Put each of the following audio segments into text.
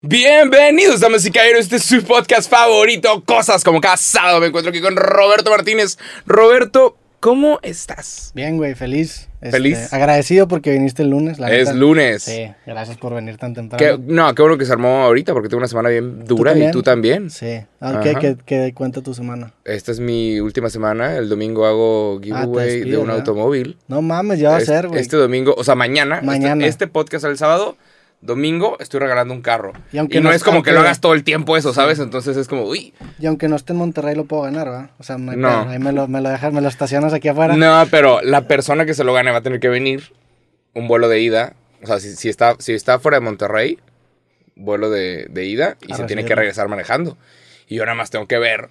Bienvenidos, damas y caballeros. Este es su podcast favorito, Cosas como cada sábado. Me encuentro aquí con Roberto Martínez. Roberto, ¿cómo estás? Bien, güey, feliz. Este, ¿Feliz? Agradecido porque viniste el lunes. La Es neta. lunes. Sí, gracias por venir tan Qué- temprano. no, qué bueno que se armó ahorita porque tengo una semana bien dura y tú también. Sí. Ah, ¿Qué, qué, qué cuenta tu semana? Esta es mi última semana. El domingo hago giveaway de un automóvil. No mames, ya va a Este- ser, güey. Este domingo, o sea, mañana. este- Mañana. Este, podcast el sábado. Domingo estoy regalando un carro. Y Y, aunque no no- es como que lo hagas todo el tiempo eso, ¿sabes? Entonces es como, uy. Y aunque no esté en Monterrey, lo puedo ganar, ¿verdad? O sea, no hay No. pedo. Ahí me lo, me lo dejas, me lo estacionas aquí afuera. No, pero la persona que se lo gane va a tener que venir un vuelo de ida. O sea, si, si está, si está fuera de Monterrey, vuelo de, de ida y A se tiene que regresar manejando. Y yo nada más tengo que ver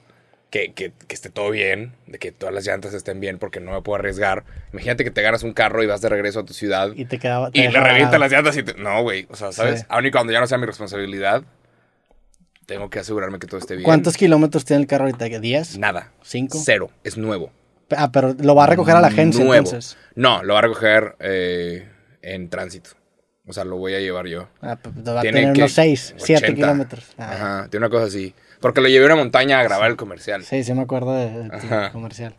que, que- que esté todo bien, de que todas las llantas estén bien, porque no me puedo arriesgar. Imagínate que te ganas un carro y vas de regreso a tu ciudad y, Y te quedaba. te le dejaba revientan las llantas y te... No, güey. O sea, ¿sabes? Sí. Aun y cuando ya no sea mi responsabilidad, tengo que asegurarme que todo esté bien. ¿Cuántos kilómetros tiene el carro ahorita? ¿10? Nada. ¿Cinco? Cero. Es nuevo. Ah, pero lo va a recoger a la agencia Nuevo. entonces. No, lo va a recoger eh, en tránsito. O sea, lo voy a llevar yo. Ah, pues va a Tiene tener que- unos 6, 7 80. kilómetros. Ah, Ajá, tiene una cosa así. Porque lo llevé a una montaña a grabar el comercial. Sí, sí me acuerdo de, de comercial.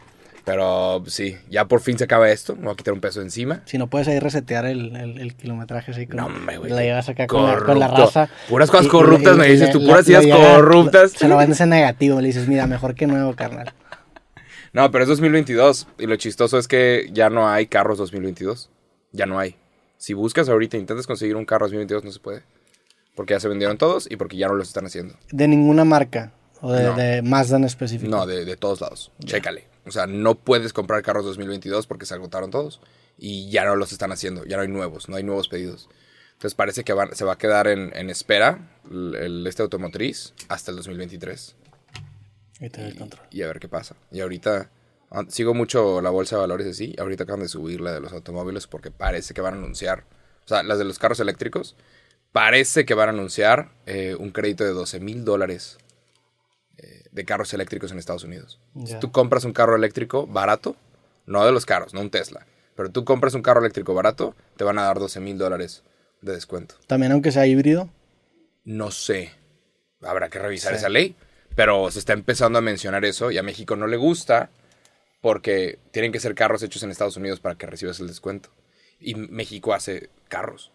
Pero sí, ya por fin se acaba esto. Me voy a quitar un peso encima. Si no puedes ahí resetear el, el, el kilometraje así No, como hombre, güey. la llevas acá con la, con la Corrupto. raza. Puras cosas Y- corruptas, y- me dices tú. Puras ideas corruptas. Se lo vendes en negativo, le dices, mira, mejor que nuevo, carnal. No, pero es 2022. Y lo chistoso es que ya no hay carros 2022. Ya no hay. Si buscas ahorita intentas conseguir un carro 2022, no se puede. Porque ya se vendieron todos y porque ya no los están haciendo. De ninguna marca o de, No. de Mazda en específico. No, de, de todos lados. Chécale. O sea, no puedes comprar carros 2022 porque se agotaron todos. Y ya no los están haciendo. Ya no hay nuevos. No hay nuevos pedidos. Entonces parece que van- se va a quedar en, en espera el, el- este automotriz hasta el 2023. Y te control. Y a ver qué pasa. Y ahorita ah, sigo mucho la bolsa de valores así. Ahorita acaban de subir la de los automóviles porque parece que van a anunciar. O sea, las de los carros eléctricos. Parece que van a anunciar eh, un crédito de 12 mil dólares eh, de carros eléctricos en Estados Unidos. Si tú compras un carro eléctrico barato, no de los carros, no un Tesla, pero tú compras un carro eléctrico barato, te van a dar 12 mil dólares de descuento. También aunque sea híbrido. No sé. Habrá que revisar Sí. esa ley. Pero se está empezando a mencionar eso y a México no le gusta porque tienen que ser carros hechos en Estados Unidos para que recibas el descuento. Y México hace carros.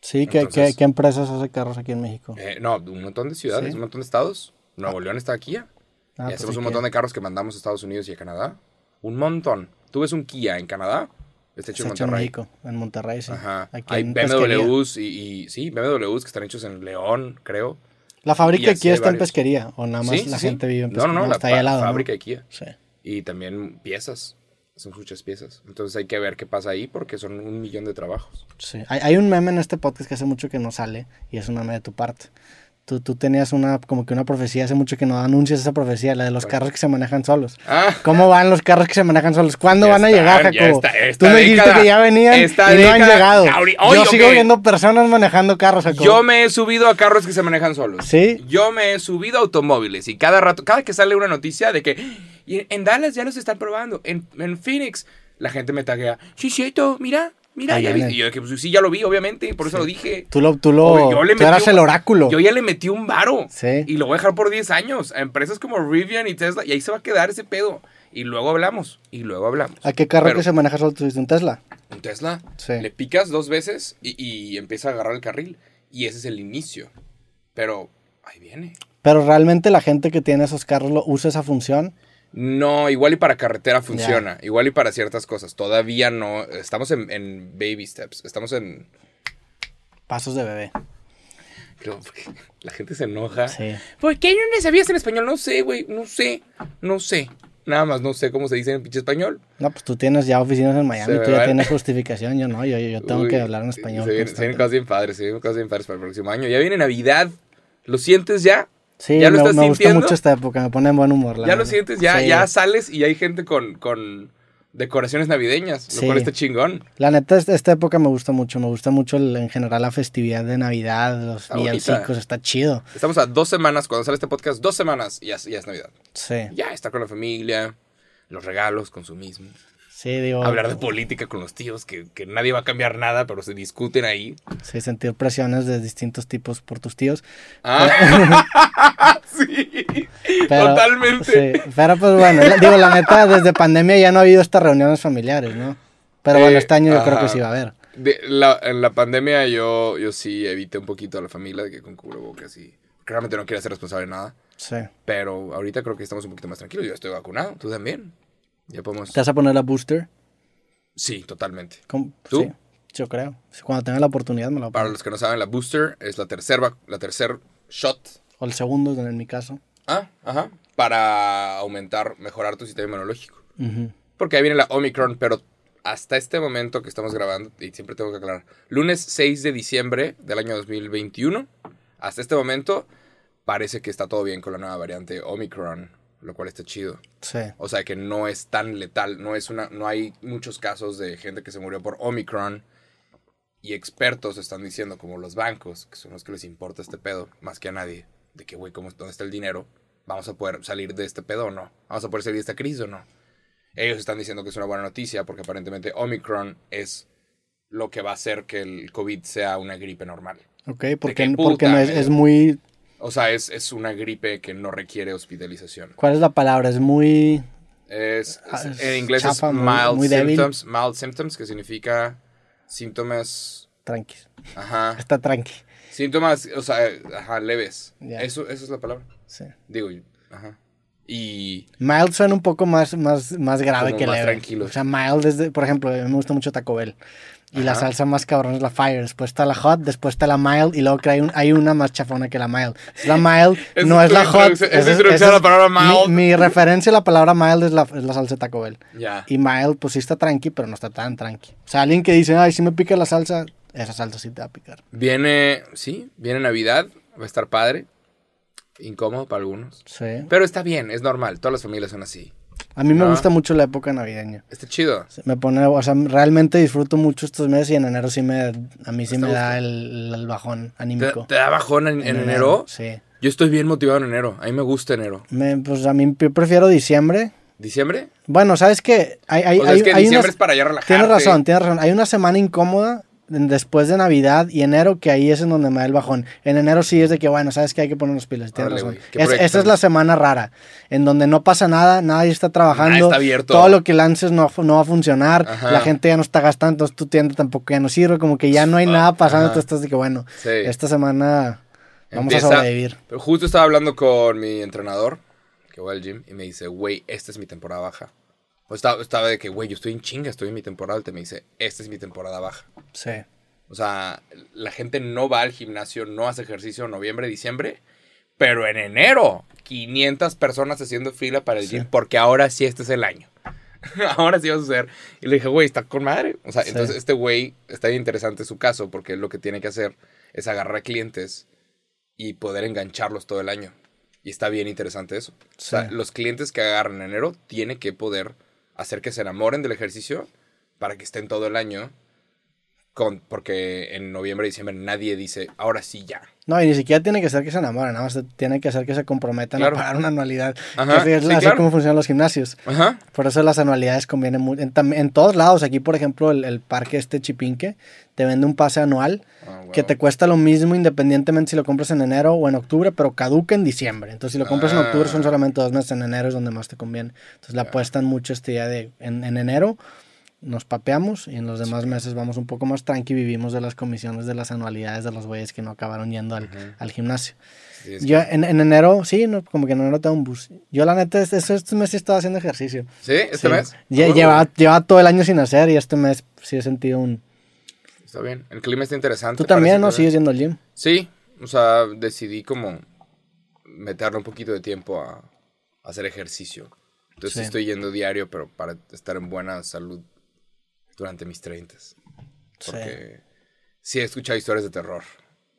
Sí, ¿qué, Entonces- qué, qué empresas hace carros aquí en México? Eh, no, un montón de ciudades, Sí. un montón de estados. Nuevo León está aquí ya. Ah, y pues hacemos un que- montón de carros que mandamos a Estados Unidos y a Canadá. Un montón. Tú ves un Kia en Canadá, está hecho en hecho en Monterrey. México, en Monterrey, sí. Ajá. Aquí Hay. BMWs y, y- sí, BMWs que están hechos en León, creo. La fábrica aquí hay está en pesquería, o nada más Sí, la sí, gente vive en No, pesquería. no, no, la está ahí al lado, ¿no? fábrica de Kia. Sí. Y también piezas. Son muchas piezas. Entonces hay que ver qué pasa ahí porque son un millón de trabajos. Sí. Hay, hay un meme en este podcast que hace mucho que no sale y es un meme de tu parte. Tú, tú tenías una, como que una profecía hace mucho que no anuncias esa profecía, la de los carros que se manejan solos. Ah, ¿Cómo van los carros que se manejan solos? ¿Cuándo van a están, llegar, Jacobo? está- Tú me dijiste década- que ya venían y no han llegado. Yo sigo viendo personas manejando carros, Jacobo. yo me he subido a carros que se manejan solos. ¿Sí? Yo me he subido a automóviles y cada rato, cada que sale una noticia de que "Y en Dallas ya los están probando, en, en Phoenix, la gente me taguea, sí, mira, mira, ya vi". Y yo que pues, sí, ya lo vi, obviamente, por eso lo dije. Tú lo, tú lo, yo le tú metí eras un- el oráculo. Yo ya le metí un varo. Sí. Y lo voy a dejar por 10 años a empresas como Rivian y Tesla. Y ahí se va a quedar ese pedo. Y luego hablamos. Y luego hablamos. ¿A qué carro Pero que se maneja solo tuviste un Tesla? Un Tesla, Sí. le picas dos veces y, y empieza a agarrar el carril. Y ese es el inicio. Pero ahí viene. Pero realmente la gente que tiene esos carros lo usa esa función. No, igual y para carretera funciona. Igual y para ciertas cosas. Todavía no. Estamos en, en baby steps. Estamos en. Pasos de bebé. Creo, la gente se enoja. Sí. ¿Por qué no le sabías en español? No sé, güey. No sé. No sé. Nada más no sé cómo se dice en pinche español. No, pues tú tienes ya oficinas en Miami, Se tú ya tienes justificación, yo no, yo, yo tengo Uy, que hablar en español. Se vienen, se vienen cosas bien padres, se vienen cosas bien padres para el próximo año. Ya viene Navidad. ¿Lo sientes ya? Sí, ¿Ya lo me, estás me gusta mucho esta época, me pone en buen humor. la ya lo verdad. sientes, ya, Sí. ya sales y hay gente con, con decoraciones navideñas, lo Sí. cual está chingón. La neta, esta, época me gusta mucho, me gusta mucho el- en general la festividad de Navidad, los villancicos, está chido. Estamos a dos semanas, cuando sale este podcast, dos semanas y ya, ya es Navidad. Sí, Ya está con la familia, los regalos, consumismo. Sí, digo. Hablar de política con los tíos, que, que nadie va a cambiar nada, pero se discuten ahí. Sí, sentir presiones de distintos tipos por tus tíos. Ah, sí, Pero- totalmente. Sí, pero pues bueno, digo, la neta, desde pandemia ya no ha habido estas reuniones familiares, ¿no? Pero bueno, Eh, este año yo creo que ajá. sí va a haber. De- la- en la pandemia yo, yo sí evité un poquito a la familia de que con cubrebocas y realmente no quiero ser responsable de nada. Sí. Pero ahorita creo que estamos un poquito más tranquilos. Yo estoy vacunado, tú también. Ya podemos. ¿Te vas a poner la booster? Sí, totalmente. ¿Cómo? ¿Tú? Sí, yo creo. Cuando tenga la oportunidad me la voy a Para los que no saben, la booster es la tercera la tercer shot. O el segundo, en mi caso. Ah, ajá. Para aumentar, mejorar tu sistema inmunológico. Porque ahí viene la Omicron, pero hasta este momento que estamos grabando, y siempre tengo que aclarar, lunes 6 de diciembre del año 2021, hasta este momento parece que está todo bien con la nueva variante Omicron, lo cual está chido. Sí. O sea que no es tan letal, no es una, no hay muchos casos de gente que se murió por Omicron y expertos están diciendo, como los bancos, que son los que les importa este pedo, más que a nadie, de que, güey, ¿cómo- ¿dónde está el dinero? ¿Vamos a poder salir de este pedo o no? ¿Vamos a poder salir de esta crisis o no? Ellos están diciendo que es una buena noticia porque aparentemente Omicron es lo que va a hacer que el COVID sea una gripe normal. Ok, porque, porque no es, madre. es muy... O sea, es, es una gripe que no requiere hospitalización. ¿Cuál es la palabra? Es muy... Es, Ah, es- es en inglés es muy- mild muy débil. symptoms, mild symptoms, que significa síntomas, Tranqui. ajá, Está tranqui. síntomas, o sea, ajá, leves. Ya. Eso, eso es la palabra. Sí. Digo, ajá. Y Mild suena un poco más, más, más grave que más leve. tranquilo. O sea, mild es de, por ejemplo, me gusta mucho Taco Bell. Y la salsa más cabrón es la fire. Después está la hot, después está la mild y luego hay, un- hay una más chafona que la mild. Es la mild, no es es la hot. es introducción a la palabra mi- mild. Mi, referencia a la palabra mild es la, es la salsa de Taco Bell. ya. Y mild, pues sí está tranqui, pero no está tan tranqui. O sea, alguien que dice, ay, si me pica la salsa, esa salsa sí te va a picar. Viene, sí, viene Navidad, va a estar padre. Incómodo para algunos. Sí. Pero está bien, es normal, todas las familias son así. A mí me Ah. gusta mucho la época navideña. Está chido. Me pone, o sea, realmente disfruto mucho estos meses y en enero sí me, a mí sí ¿Te me da el, el bajón ¿Te, anímico. te da bajón en, en enero? Sí. Yo estoy bien motivado en enero. A mí me gusta enero. Me, pues a mí yo prefiero diciembre. ¿Diciembre? Bueno, ¿sabes qué? Hay, hay, O sea, hay, es que hay diciembre unas- es para ya relajarte. Tienes razón, tienes razón. Hay una semana incómoda en- después de Navidad y enero que ahí es en donde me da el bajón. En enero sí es de que, bueno, sabes que hay que poner los pilas. Tienes razón. güey. ¿Qué Es- esa es la semana rara, en donde no pasa nada, nadie está trabajando. Nada está abierto. Todo lo que lances no, no va a funcionar. Ajá. La gente ya no está gastando, entonces tu tienda tampoco ya no sirve. Como que ya no hay nada pasando. Tú estás de que, bueno, Sí. esta semana vamos Empieza- a sobrevivir. Pero justo estaba hablando con mi entrenador, que va al gym, y me dice, güey, esta es mi temporada baja. O estaba, estaba de que, güey, yo estoy en chinga, estoy en mi temporada alta. Me dice, esta es mi temporada baja. Sí. O sea, la gente no va al gimnasio, no hace ejercicio en noviembre, diciembre. Pero en enero, 500 personas haciendo fila para el Sí. gym, porque ahora sí este es el año. ahora sí va a suceder. Y le dije, güey, está con madre. O sea, Sí. entonces este güey está bien interesante su caso, porque lo que tiene que hacer es agarrar clientes y poder engancharlos todo el año. Y está bien interesante eso. O sea, los clientes que agarran en enero tiene que poder hacer que se enamoren del ejercicio para que estén todo el año. Con, porque en noviembre diciembre nadie dice, ahora sí ya. No, y ni siquiera tiene que ser que se enamoren, nada más tiene que ser que se comprometan Claro. a pagar una anualidad. Ajá, que es sí, así claro. como funcionan los gimnasios. Ajá. Por eso las anualidades convienen mucho. En, todos lados, aquí por ejemplo, el, el parque este Chipinque te vende un pase anual Ah, que te cuesta lo mismo independientemente si lo compras en enero o en octubre, pero caduca en diciembre. Entonces, si lo compras en octubre, son Ah. solamente dos meses. En enero es donde más te conviene. Entonces, le apuestan mucho este día de en, en enero. Nos papeamos y en los demás meses vamos un poco más tranqui. Vivimos de las comisiones de las anualidades de los güeyes que no acabaron yendo al, al gimnasio. Sí, Yo que- en, en enero, sí, no, como que en enero tengo un bus. Yo, la neta, este, este mes sí estaba haciendo ejercicio. ¿Sí? ¿Este Sí. mes? Lle- Huevo. llevaba, llevaba todo el año sin hacer y este mes sí he sentido un... Está bien. El clima está interesante. Tú también, ¿no? Sigues yendo al gym. Sí, o sea, decidí como meterle un poquito de tiempo a, a hacer ejercicio. Entonces estoy yendo diario, pero para estar en buena salud durante mis 30. Sí. Porque sí he escuchado historias de terror.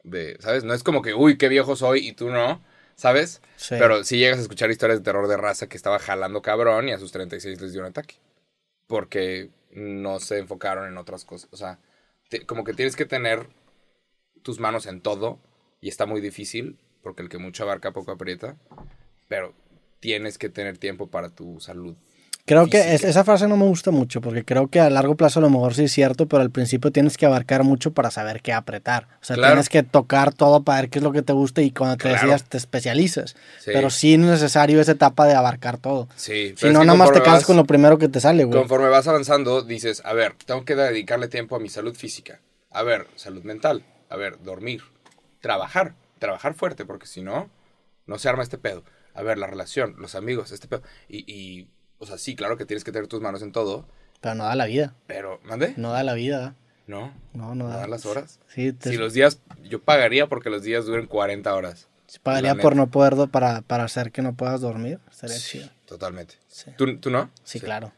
De, ¿Sabes? No es como que, uy, qué viejo soy y tú no, ¿sabes? Sí. Pero sí llegas a escuchar historias de terror de raza que estaba jalando cabrón y a sus 36 les dio un ataque. Porque no se enfocaron en otras cosas. O sea, te- como que tienes que tener tus manos en todo y está muy difícil porque el que mucho abarca poco aprieta. Pero tienes que tener tiempo para tu salud. Creo que es- esa frase no me gusta mucho porque creo que a largo plazo a lo mejor sí es cierto, pero al principio tienes que abarcar mucho para saber qué apretar. O sea, Claro. tienes que tocar todo para ver qué es lo que te gusta y cuando te Claro. decidas te especializas. Sí. Pero sí es necesario esa etapa de abarcar todo. Sí, Si no, nada más te vas- con lo primero que te sale, güey. Conforme vas avanzando, dices, a ver, tengo que dedicarle tiempo a mi salud física. A ver, salud mental. A ver, dormir. Trabajar. Trabajar fuerte, porque si no, no se arma este pedo. A ver, la relación, los amigos, este pedo. Y, y, o sea, sí, claro que tienes que tener tus manos en todo, Pero no da la vida. pero, ¿mande? No da la vida. No, No, no no da. las horas. Sí, te Si los días, yo pagaría porque los días duren 40 horas. se pagaría por no poder, do- para, para hacer que no puedas dormir. Estaría chido. Totalmente. Sí. ¿Tú, tú no? Sí, claro.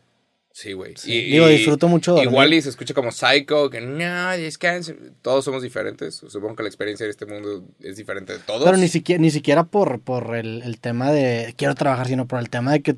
Sí, güey. Sí. Y- Digo, y- disfruto mucho dormir. Igual y se escucha como psycho, que no, descanse. Todos somos diferentes. Supongo que la experiencia de este mundo es diferente de todos. Pero ni siquiera, ni siquiera por, por el, el tema de quiero trabajar, sino por el tema de que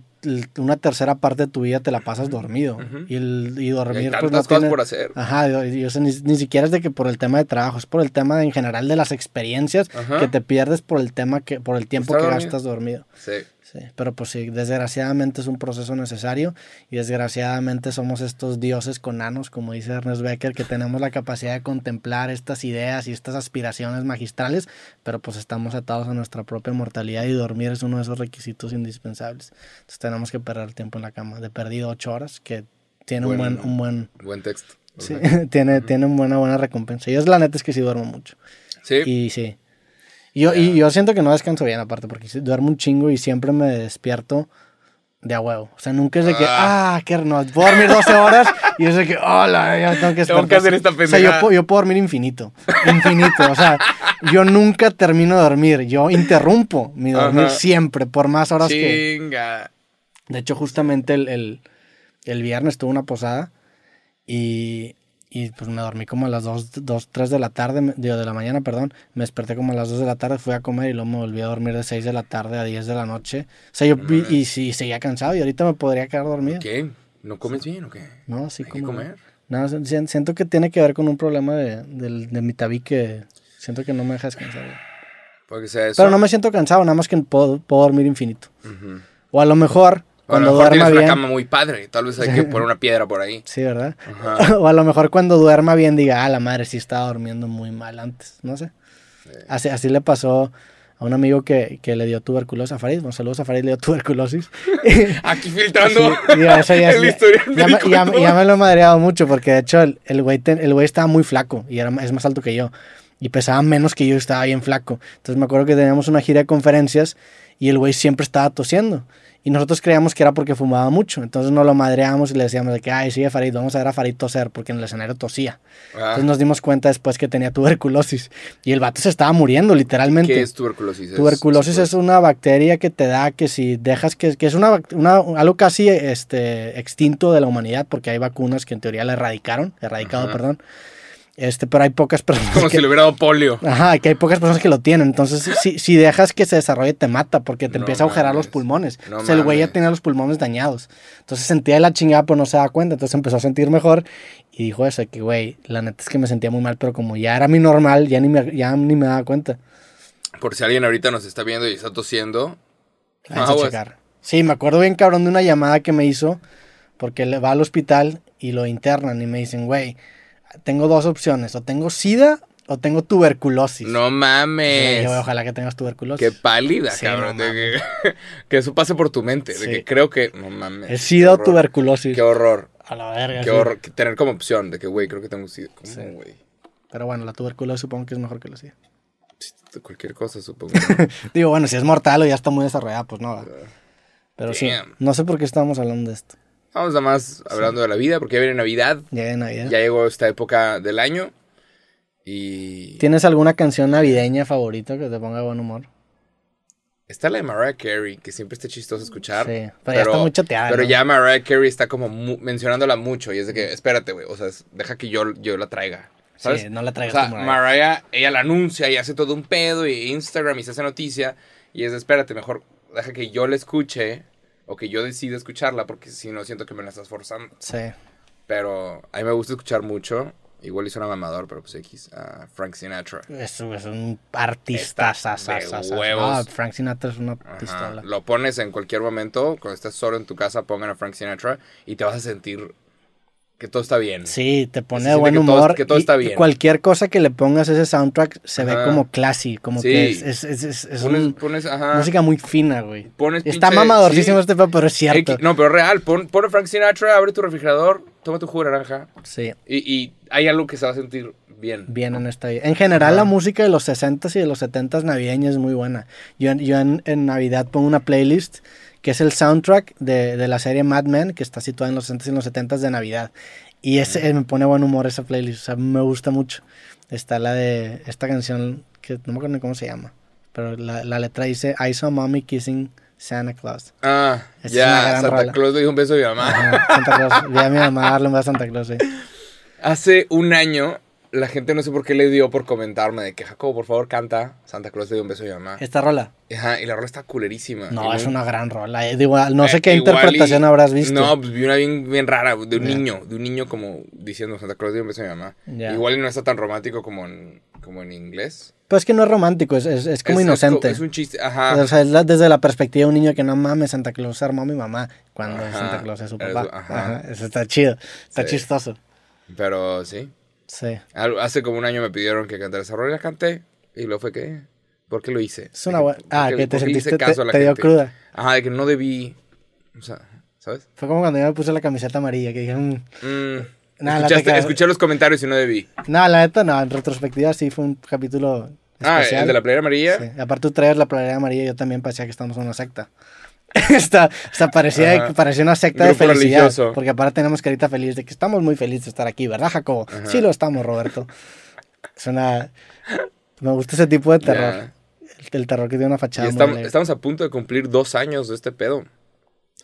una tercera parte de tu vida te la pasas dormido. Y, el, y Y dormir, hay pues no cosas tiene... por hacer. Ajá, yo- yo sé, ni, ni siquiera es de que por el tema de trabajo, es por el tema de- en general de las experiencias Ajá. que te pierdes por el tema que, por el tiempo que dormido. gastas dormido. Sí. Sí, pero pues sí, desgraciadamente es un proceso necesario y desgraciadamente somos estos dioses con anos, como dice Ernest Becker, que tenemos la capacidad de contemplar estas ideas y estas aspiraciones magistrales, pero pues estamos atados a nuestra propia mortalidad y dormir es uno de esos requisitos indispensables. Entonces tenemos que perder tiempo en la cama, de perdido ocho horas, que tiene un Buen- un buen, Buen texto. sí, tiene, tiene una buena, buena recompensa. Yo la neta es que sí duermo mucho. Sí. Y sí. Y yo, y yo siento que no descanso bien aparte, porque duermo un chingo y siempre me despierto de a huevo. O sea, nunca es de que, Ah. ah, qué no, puedo dormir 12 horas y es de que, hola, ya tengo que Tengo que despertar". hacer esta O sea, yo, yo puedo dormir infinito. Infinito. o sea, yo nunca termino de dormir. Yo interrumpo mi dormir Ajá. siempre, por más horas que. Chinga. De hecho, justamente el, el, el viernes tuve una posada y, y pues me dormí como a las 2, 2 3 de la tarde, digo, de la mañana, perdón. Me desperté como a las 2 de la tarde, fui a comer y luego me volví a dormir de 6 de la tarde a 10 de la noche. O sea, yo y, sí, seguía cansado y ahorita me podría quedar dormido. ¿Qué? ¿No comes bien o qué? No, sí como... comer. No, si- si- siento que tiene que ver con un problema de, del- de mi tabique. Siento que no me deja descansar. güey. Puede que sea eso. Pero no me siento cansado, nada más que puedo, puedo dormir infinito. Ujú. O a lo mejor, O a lo cuando mejor duerma tienes bien... una cama muy padre. Tal vez hay que poner una piedra por ahí. Sí, ¿verdad? Ajá. o a lo mejor cuando duerma bien diga, ah, la madre sí estaba durmiendo muy mal antes, no sé. Así, así le pasó a un amigo que, que le dio tuberculosis a Farid. Bueno, saludos a Farid, le dio tuberculosis. Aquí filtrando Sí, digo, eso ya, el historial ya, ya- todo. ya me lo he madreado mucho porque de hecho el, el güey el güey estaba muy flaco y era, es más alto que yo. Y pesaba menos que yo y estaba bien flaco. Entonces me acuerdo que teníamos una gira de conferencias y el güey siempre estaba tosiendo. Y nosotros creíamos que era porque fumaba mucho. Entonces nos lo madreábamos y le decíamos de que, ay, sí, Farid, vamos a ver a Farid toser porque en el escenario tosía. Ah, Entonces nos dimos cuenta después que tenía tuberculosis. Y el vato se estaba muriendo, literalmente. ¿Qué es tuberculosis? Tuberculosis es una bacteria que te da que si dejas que, que es una, una- algo casi este, extinto de la humanidad porque hay vacunas que en teoría la erradicaron, erradicado, Ajá. perdón. Este, pero hay pocas personas Como que, si le hubiera dado polio. Ajá, que hay pocas personas que lo tienen. Entonces, si, si dejas que se desarrolle, te mata porque te No empieza a agujerar los mames. pulmones. No o sea, el güey ya mames. tenía los pulmones dañados. Entonces sentía la chingada, pero no se daba cuenta. Entonces empezó a sentir mejor y dijo eso, que güey, la neta es que me sentía muy mal, pero como ya era mi normal, ya ni me, ya ni me daba cuenta. Por si alguien ahorita nos está viendo y está tosiendo. Vamos a aguas. checar. Sí, me acuerdo bien cabrón de una llamada que me hizo porque le va al hospital y lo internan y me dicen, güey, tengo dos opciones, o tengo sida o tengo tuberculosis. No mames. yo, ojalá que tengas tuberculosis. Qué pálida, Sí, cabrón. no que, que eso pase por tu mente. De que creo que. No mames. ¿Es qué sida o tuberculosis? Qué horror. A la verga. Qué horror. Tener como opción de que, güey, creo que tengo sida. ¿Cómo, Sí. güey? Pero bueno, la tuberculosis supongo que es mejor que la sida. Cualquier cosa, supongo. Digo, bueno, si es mortal o ya está muy desarrollada, pues no. va. Pero sí, no sé por qué estamos hablando de esto. Vamos nada más hablando de la vida, porque ya viene Navidad. Ya de Navidad. Ya llegó esta época del año. Y. ¿Tienes alguna canción navideña favorita que te ponga de buen humor? Está la de Mariah Carey, que siempre está chistoso escuchar. Sí, pero ya está muy choteada, Pero ¿no? ya Mariah Carey está como mu- mencionándola mucho. Y es de que, espérate, güey. O sea, deja que yo, yo la traiga. ¿Sabes? Sí, no la O traigas sea, como Mariah, ella la anuncia y hace todo un pedo y Instagram y se hace noticia. Y es de, espérate, mejor deja que yo la escuche o que yo decida escucharla porque si no siento que me la estás forzando. Sí. Pero a mí me gusta escuchar mucho igual hizo una mamador, pero pues X, a Frank Sinatra. Es, es un artista. Está sa, sa, de sa, sa. huevos. Ah, Frank Sinatra es una pistola. Lo pones en cualquier momento, cuando estés solo en tu casa, pongan a Frank Sinatra y te vas a sentir que todo está bien. Sí, te pone de buen que todo- humor. que todo y- está bien. cualquier cosa que le pongas a ese soundtrack se ve como classy, como Sí. que es, es, es, es- es Pones, un- pones, ajá. música muy fina, güey. Pones Está pinche- mamadorcísimo sí. este pedo, pero es cierto. No, pero real, pon, pon Frank Sinatra, abre tu refrigerador, toma tu jugo de naranja Sí, y, y hay algo que se va a sentir bien. bien en esta vida. En general, Ajá. la música de los 60s y de los 70s navideña es muy buena. Yo, en- yo en, en Navidad pongo una playlist que es el soundtrack de, de la serie Mad Men, que está situada en los 60s y en los 70s de Navidad. Y ese, me pone buen humor esa playlist, o sea, me gusta mucho. Está la de esta canción que no me acuerdo ni cómo se llama, pero la, la letra dice I saw mommy kissing Santa Claus. Ah, ya, Santa rola. Claus le dio un beso a mi mamá. Ajá, Santa Claus. Vi a mi mamá darle un beso a Santa Claus. sí. Hace un año, la gente no sé por qué le dio por comentarme de que Jacobo, por favor, canta Santa Claus le dio un beso a mi mamá. Esta rola. Ajá, y la rola está culerísima. No, es una gran rola. eh, digo, no sé Eh, qué interpretación y- habrás visto. No, pues vi una bien, bien rara, de un niño, de un niño como diciendo Santa Claus le dio un beso a mi mamá. Igual y no está tan romántico como en, como en inglés. Pero es que no es romántico, es, es, es como Es- inocente. Es, un chiste, ajá. O sea, es la- desde la perspectiva de un niño que no mames, Santa Claus armó a mi mamá cuando Ajá, Santa Claus es su papá. ajá. Ajá, Eso está chido, está Sí. chistoso. Pero sí. Sí. Hace como un año me pidieron que cantara esa rola y la canté. Y luego fue que. ¿Por qué lo hice? Es una buena... ¿por Ah, que te sentiste, te, te dio gente? cruda. Ajá, de que no debí. O sea, ¿sabes? Fue como cuando yo me puse la camiseta amarilla, que dije, mm. Mm, Nah, escuché los comentarios y no debí. no, la neta no, en retrospectiva sí fue un capítulo Ah, especial. el de la playera amarilla. Sí. Aparte tú traes la playera amarilla, yo también parecía que estamos en una secta. Está, parecía, Ajá. parecía una secta de Grupo felicidad. religioso. Porque aparte tenemos carita feliz de que estamos muy felices de estar aquí, ¿verdad, Jacobo? Ajá. Sí lo estamos, Roberto. Es una... Me gusta ese tipo de terror. El, el terror que tiene una fachada estamos, a punto de cumplir dos años de este pedo.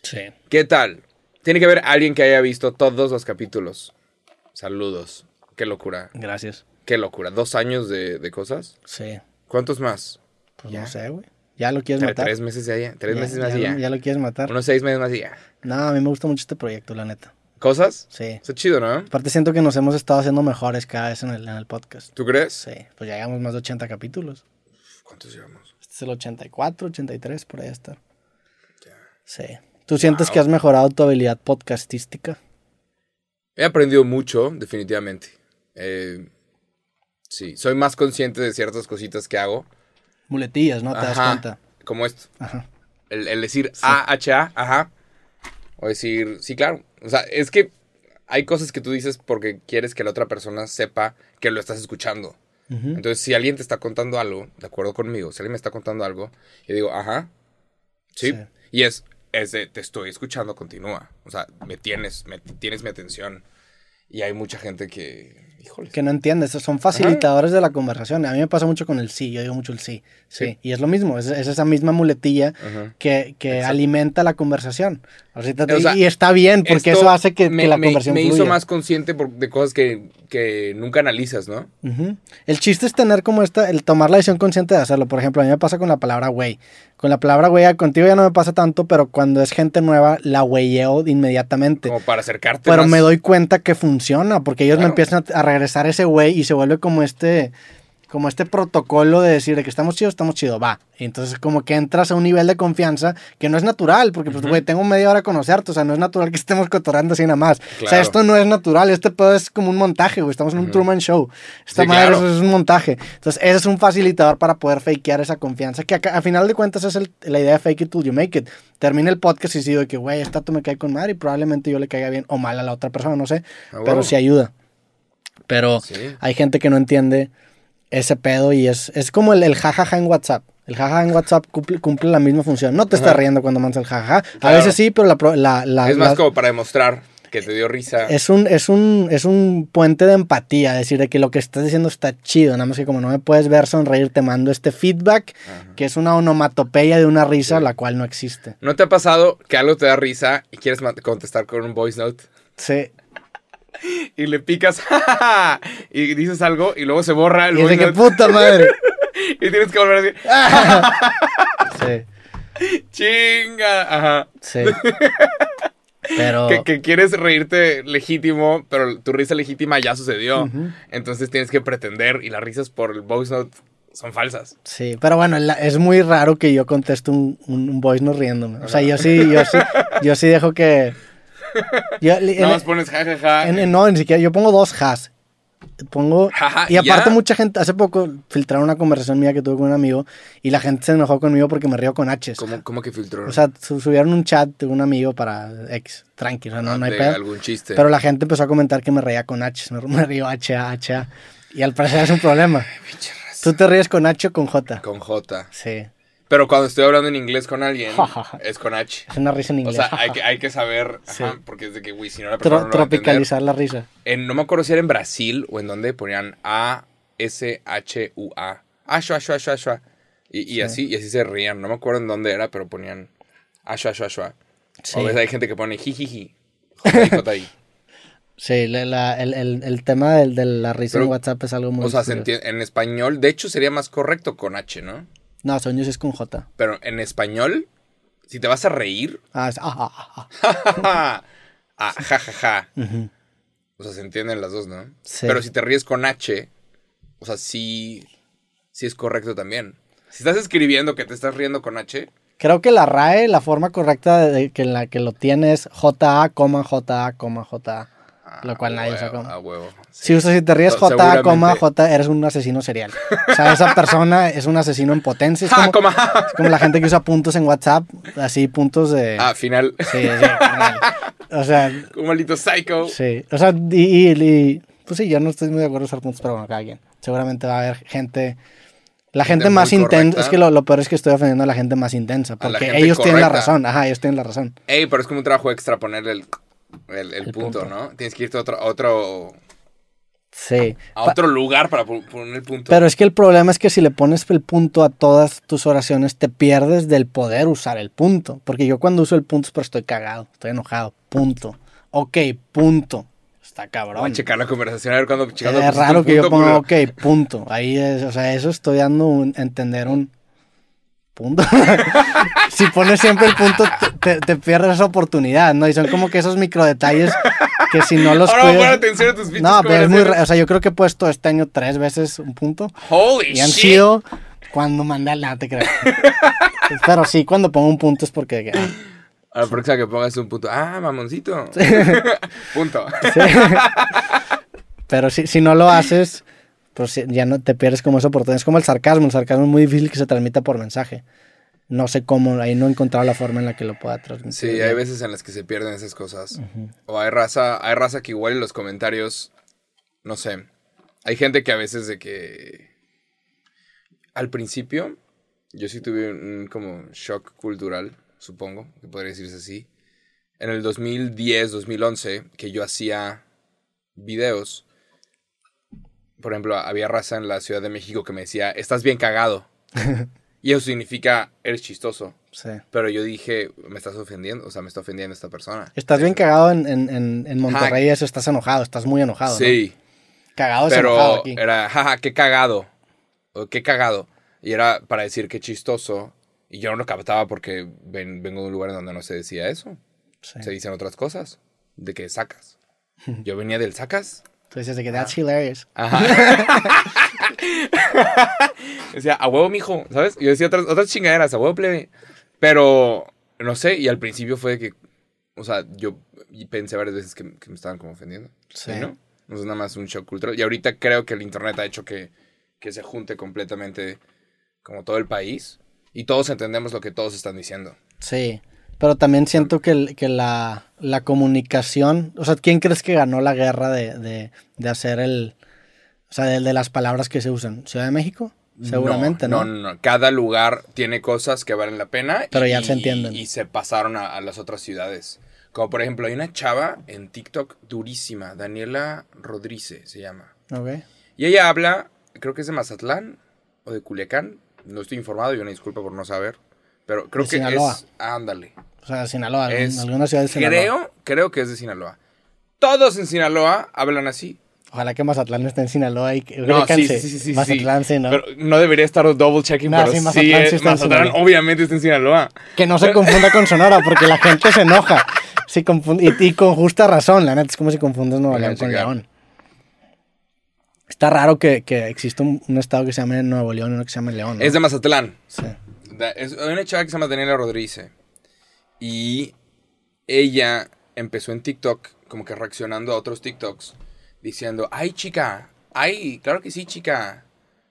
Sí. ¿Qué tal? Tiene que haber alguien que haya visto todos los capítulos. Saludos. Qué locura. Gracias. Qué locura. Dos años de, de cosas. Sí. ¿Cuántos más? Pues Ya. no sé, güey. ¿Ya lo quieres matar? Tres meses allá. Tres Ya- meses más ya y ya. ¿Ya lo quieres matar? Unos seis meses más y ya. No, a mí me gusta mucho este proyecto, la neta. ¿Cosas? Sí. Está chido, ¿no? Aparte siento que nos hemos estado haciendo mejores cada vez en el, en el podcast. ¿Tú crees? Sí. Pues ya llevamos más de 80 capítulos. ¿Cuántos llevamos? Este es el 84, 83, por ahí está. Sí. ¿Tú sientes que has mejorado tu habilidad podcastística? He aprendido mucho, definitivamente. Eh, sí, soy más consciente de ciertas cositas que hago. Muletillas, ¿no? Te das cuenta. Como esto. Ajá. El, el decir A-H-A, ajá. O decir, sí, claro. O sea, es que hay cosas que tú dices porque quieres que la otra persona sepa que lo estás escuchando. Entonces, si alguien te está contando algo, de acuerdo conmigo, si alguien me está contando algo, yo digo, ajá, sí. Sí. Y es, es de, te estoy escuchando, continúa. O sea, me tienes, me tienes mi atención. Y hay mucha gente que, híjole. Que no entiendes, son facilitadores de la conversación. A mí me pasa mucho con el sí, yo digo mucho el sí. Sí. Sí. Y es lo mismo, es, es esa misma muletilla Ajá. que, que alimenta la conversación. O sea, y está bien, porque eso hace que, me, que la me- conversación me hizo más consciente por- de cosas que, que nunca analizas, ¿no? El chiste es tener como esta, el tomar la decisión consciente de hacerlo. Por ejemplo, a mí me pasa con la palabra güey. Con la palabra güey, contigo ya no me pasa tanto, pero cuando es gente nueva, la güeyeo inmediatamente. Como para acercarte Pero más. me doy cuenta que funciona, porque ellos me empiezan a, a regresar ese güey y se vuelve como este, como este protocolo de decir de que estamos chidos, estamos chidos, va. Y entonces como que entras a un nivel de confianza que no es natural, porque pues, güey, tengo media hora a conocerte, o sea, no es natural que estemos cotorreando así nada más. O sea, esto no es natural, este pedo es como un montaje, güey, estamos en un. Truman Show. Esta Sí, madre claro. es, un montaje. Entonces, ese es un facilitador para poder fakear esa confianza, que a final de cuentas es el- la idea de fake it till you make it. Termina el podcast y digo de que, güey, esta tú me cae con madre y probablemente yo le caiga bien o mal a la otra persona, no sé, Ah, pero sí ayuda. Pero Sí. hay gente que no entiende ese pedo y es, es como el, el jajaja en WhatsApp. El jajaja en WhatsApp cumple, cumple la misma función. No te estás riendo cuando mandas el jajaja. A veces sí, pero la, la, la- Es más la- como para demostrar que te dio risa. es un, es un, es un puente de empatía, decir de que lo que estás diciendo está chido, nada más que como no me puedes ver sonreír, te mando este feedback, Ajá. que es una onomatopeya de una risa, Sí. la cual no existe. ¿No te ha pasado que algo te da risa y quieres contestar con un voice note? Sí. Y le picas y dices algo y luego se borra el Y de que note puta madre. y tienes que volver a decir sí, chinga. Ajá. sí. Pero... Que, que quieres reírte legítimo, pero tu risa legítima ya sucedió. Entonces tienes que pretender y las risas por el voice note son falsas. Sí, pero bueno, es muy raro que yo conteste un, un, un voice no riéndome. O sea, yo sí, yo sí, yo sí dejo que... Yo, li- Nada en- más pones jajaja. en- en- no, ni siquiera, yo pongo dos has. Pongo... Jaja, Y aparte ya. mucha gente, hace poco filtraron una conversación mía que tuve con un amigo y la gente se enojó conmigo porque me río con H. ¿Cómo, cómo que filtró? O sea, su- subieron un chat de un amigo para X, tranqui, o sea, no, no hay Ah, pedo. algún chiste. Pero la gente empezó a comentar que me reía con H, me, me río H, A, H, A. Y al parecer es un problema. ¿Tú te ríes con H o con J? Con J. Sí, Pero cuando estoy hablando en inglés con alguien, es con H. es una risa en O inglés. sea, hay que, hay que saber, Sí. ajá, porque es de que, güey, si no la persona Tro- no tropicalizar la risa. En- no me acuerdo si era en Brasil o en donde ponían A, S, H, U, A. Ashua, ashua, ashua, ashua. Y, y así, y así se rían. No me acuerdo en dónde era, pero ponían ashua, ashua, ashua. Sí. O ves, hay gente que pone jijiji. Sí, la- la- el, el- el tema del- de, la risa Pero, en WhatsApp es algo muy... O sea, se entiende, en español, de hecho sería más correcto con H, ¿no? No, según yo sí es con J. Pero en español, si te vas a reír, Ah, es... ah, ah, ah, ah. ah, ja, ja, ja. Ujú. O sea, se entienden las dos, ¿no? Sí. Pero si te ríes con H, o sea, sí, sí es correcto también. Si estás escribiendo que te estás riendo con H, Creo que la RAE, la forma correcta de, que en la que lo tiene es JA, JA, JA. Lo cual nadie cómo. A huevo. Si usas, si te ríes J, coma, J, eres un asesino serial. O sea, esa persona es un asesino en potencia. Es Ja, como, coma. es como la gente que usa puntos en WhatsApp, así puntos de... Ah, final. Sí, sí, carnal. O sea, Un maldito psycho. sí. O sea, y, y- y- pues sí, yo no estoy muy de acuerdo en usar puntos, pero bueno, cada quien. Seguramente va a haber gente... La gente, Gente más intensa, es que lo, lo peor es que estoy ofendiendo a la gente más intensa, porque ellos tienen la razón, ajá, ellos tienen la razón. Ey, pero es como un trabajo extra ponerle el, el, el El punto, punto. ¿no? Tienes que irte a otro, otro, Sí. a otro lugar para poner el punto. Pero es que el problema es que si le pones el punto a todas tus oraciones, te pierdes del poder usar el punto. Porque yo cuando uso el punto es porque estoy cagado, estoy enojado. Punto. Ok, punto. Está Voy cabrón. a checar la conversación a ver cuándo chicas, es raro que yo ponga ok, punto. Ahí es, o sea, eso estoy dando un, entender un punto. si pones siempre el punto, te, te- te pierdes esa oportunidad, ¿no? Y son como que esos micro detalles que si no los Ahora voy a poner cuidas- atención a tus pinches No, pero es muy, o sea, yo creo que he puesto este año tres veces un punto. Holy Y han shit. sido cuando mandé al nada, te creo. Pero sí, cuando pongo un punto es porque. ah, A la próxima que pongas un punto. Ah, mamoncito. punto. sí. Pero si, si no lo haces, pues sí, ya no te pierdes como esa oportunidad. Es como el sarcasmo. El sarcasmo es muy difícil que se transmita por mensaje. No sé cómo, ahí no he encontrado la forma en la que lo pueda transmitir. Sí, hay veces en las que se pierden esas cosas. O hay raza, hay raza que igual en los comentarios, no sé. Hay gente que a veces de que al principio yo sí tuve un como shock cultural, supongo, que podría decirse así. En el 2010, 2011, que yo hacía videos. Por ejemplo, había raza en la Ciudad de México que me decía, "Estás bien cagado." y eso significa eres chistoso. Sí. Pero yo dije, me estás ofendiendo, o sea, me está ofendiendo esta persona. Estás bien cagado en, en, en, Monterrey, eso estás enojado, estás muy enojado. ¿no? Sí, Cagado es enojado pero aquí. era, jaja, qué cagado. O qué cagado. Y era para decir qué chistoso. Y yo no lo captaba porque ven- vengo de un lugar en donde no se decía eso. Sí. Se dicen otras cosas. De que sacas. Yo venía del sacas. Dices de que that's hilarious. Ajá. decía, a huevo, mijo, ¿sabes? Yo decía otras, otras chingaderas, a huevo, plebe. Pero, no sé, y al principio fue de que, o sea, yo pensé varias veces que, que me estaban como ofendiendo. Sí. ¿no? No es nada más un shock cultural. Y ahorita creo que el internet ha hecho que, que se junte completamente como todo el país. Y todos entendemos lo que todos están diciendo. Sí, pero también siento que, que la, la comunicación, o sea, ¿quién crees que ganó la guerra de, de, de hacer el, o sea, de, de las palabras que se usan? ¿Ciudad de México? Seguramente, ¿no? No, no, no. Cada lugar tiene cosas que valen la pena. Pero y, ya se entienden. Y se pasaron a, a las otras ciudades. Como por ejemplo, hay una chava en TikTok durísima, Daniela Rodríguez se llama. Ok. Y ella habla, creo que es de Mazatlán o de Culiacán. No estoy informado y una disculpa por no saber. Pero creo De que Sinaloa. es. Ándale. O sea, Sinaloa, Es- alguna ciudad de Sinaloa. Creo, creo que es de Sinaloa. Todos en Sinaloa hablan así. Ojalá que Mazatlán esté en Sinaloa y que No, sí, sí, sí, Mazatlán sí, ¿no? Pero no debería estar double checking, No, pero sí, sí, Mazatlán es- sí está en Mazatlán obviamente está en Sinaloa. Que no se confunda con Sonora porque la gente se enoja. Confund- y, y con justa razón, la neta, es como si confundes Nuevo León con. León. Está raro que, que exista un, un estado que se llame Nuevo León y uno que se llame León. ¿no? Es de Mazatlán. Sí. Es hay una chava que se llama Daniela Rodríguez. Y ella empezó en TikTok, como que reaccionando a otros TikToks, diciendo, ay chica, ay, claro que sí chica.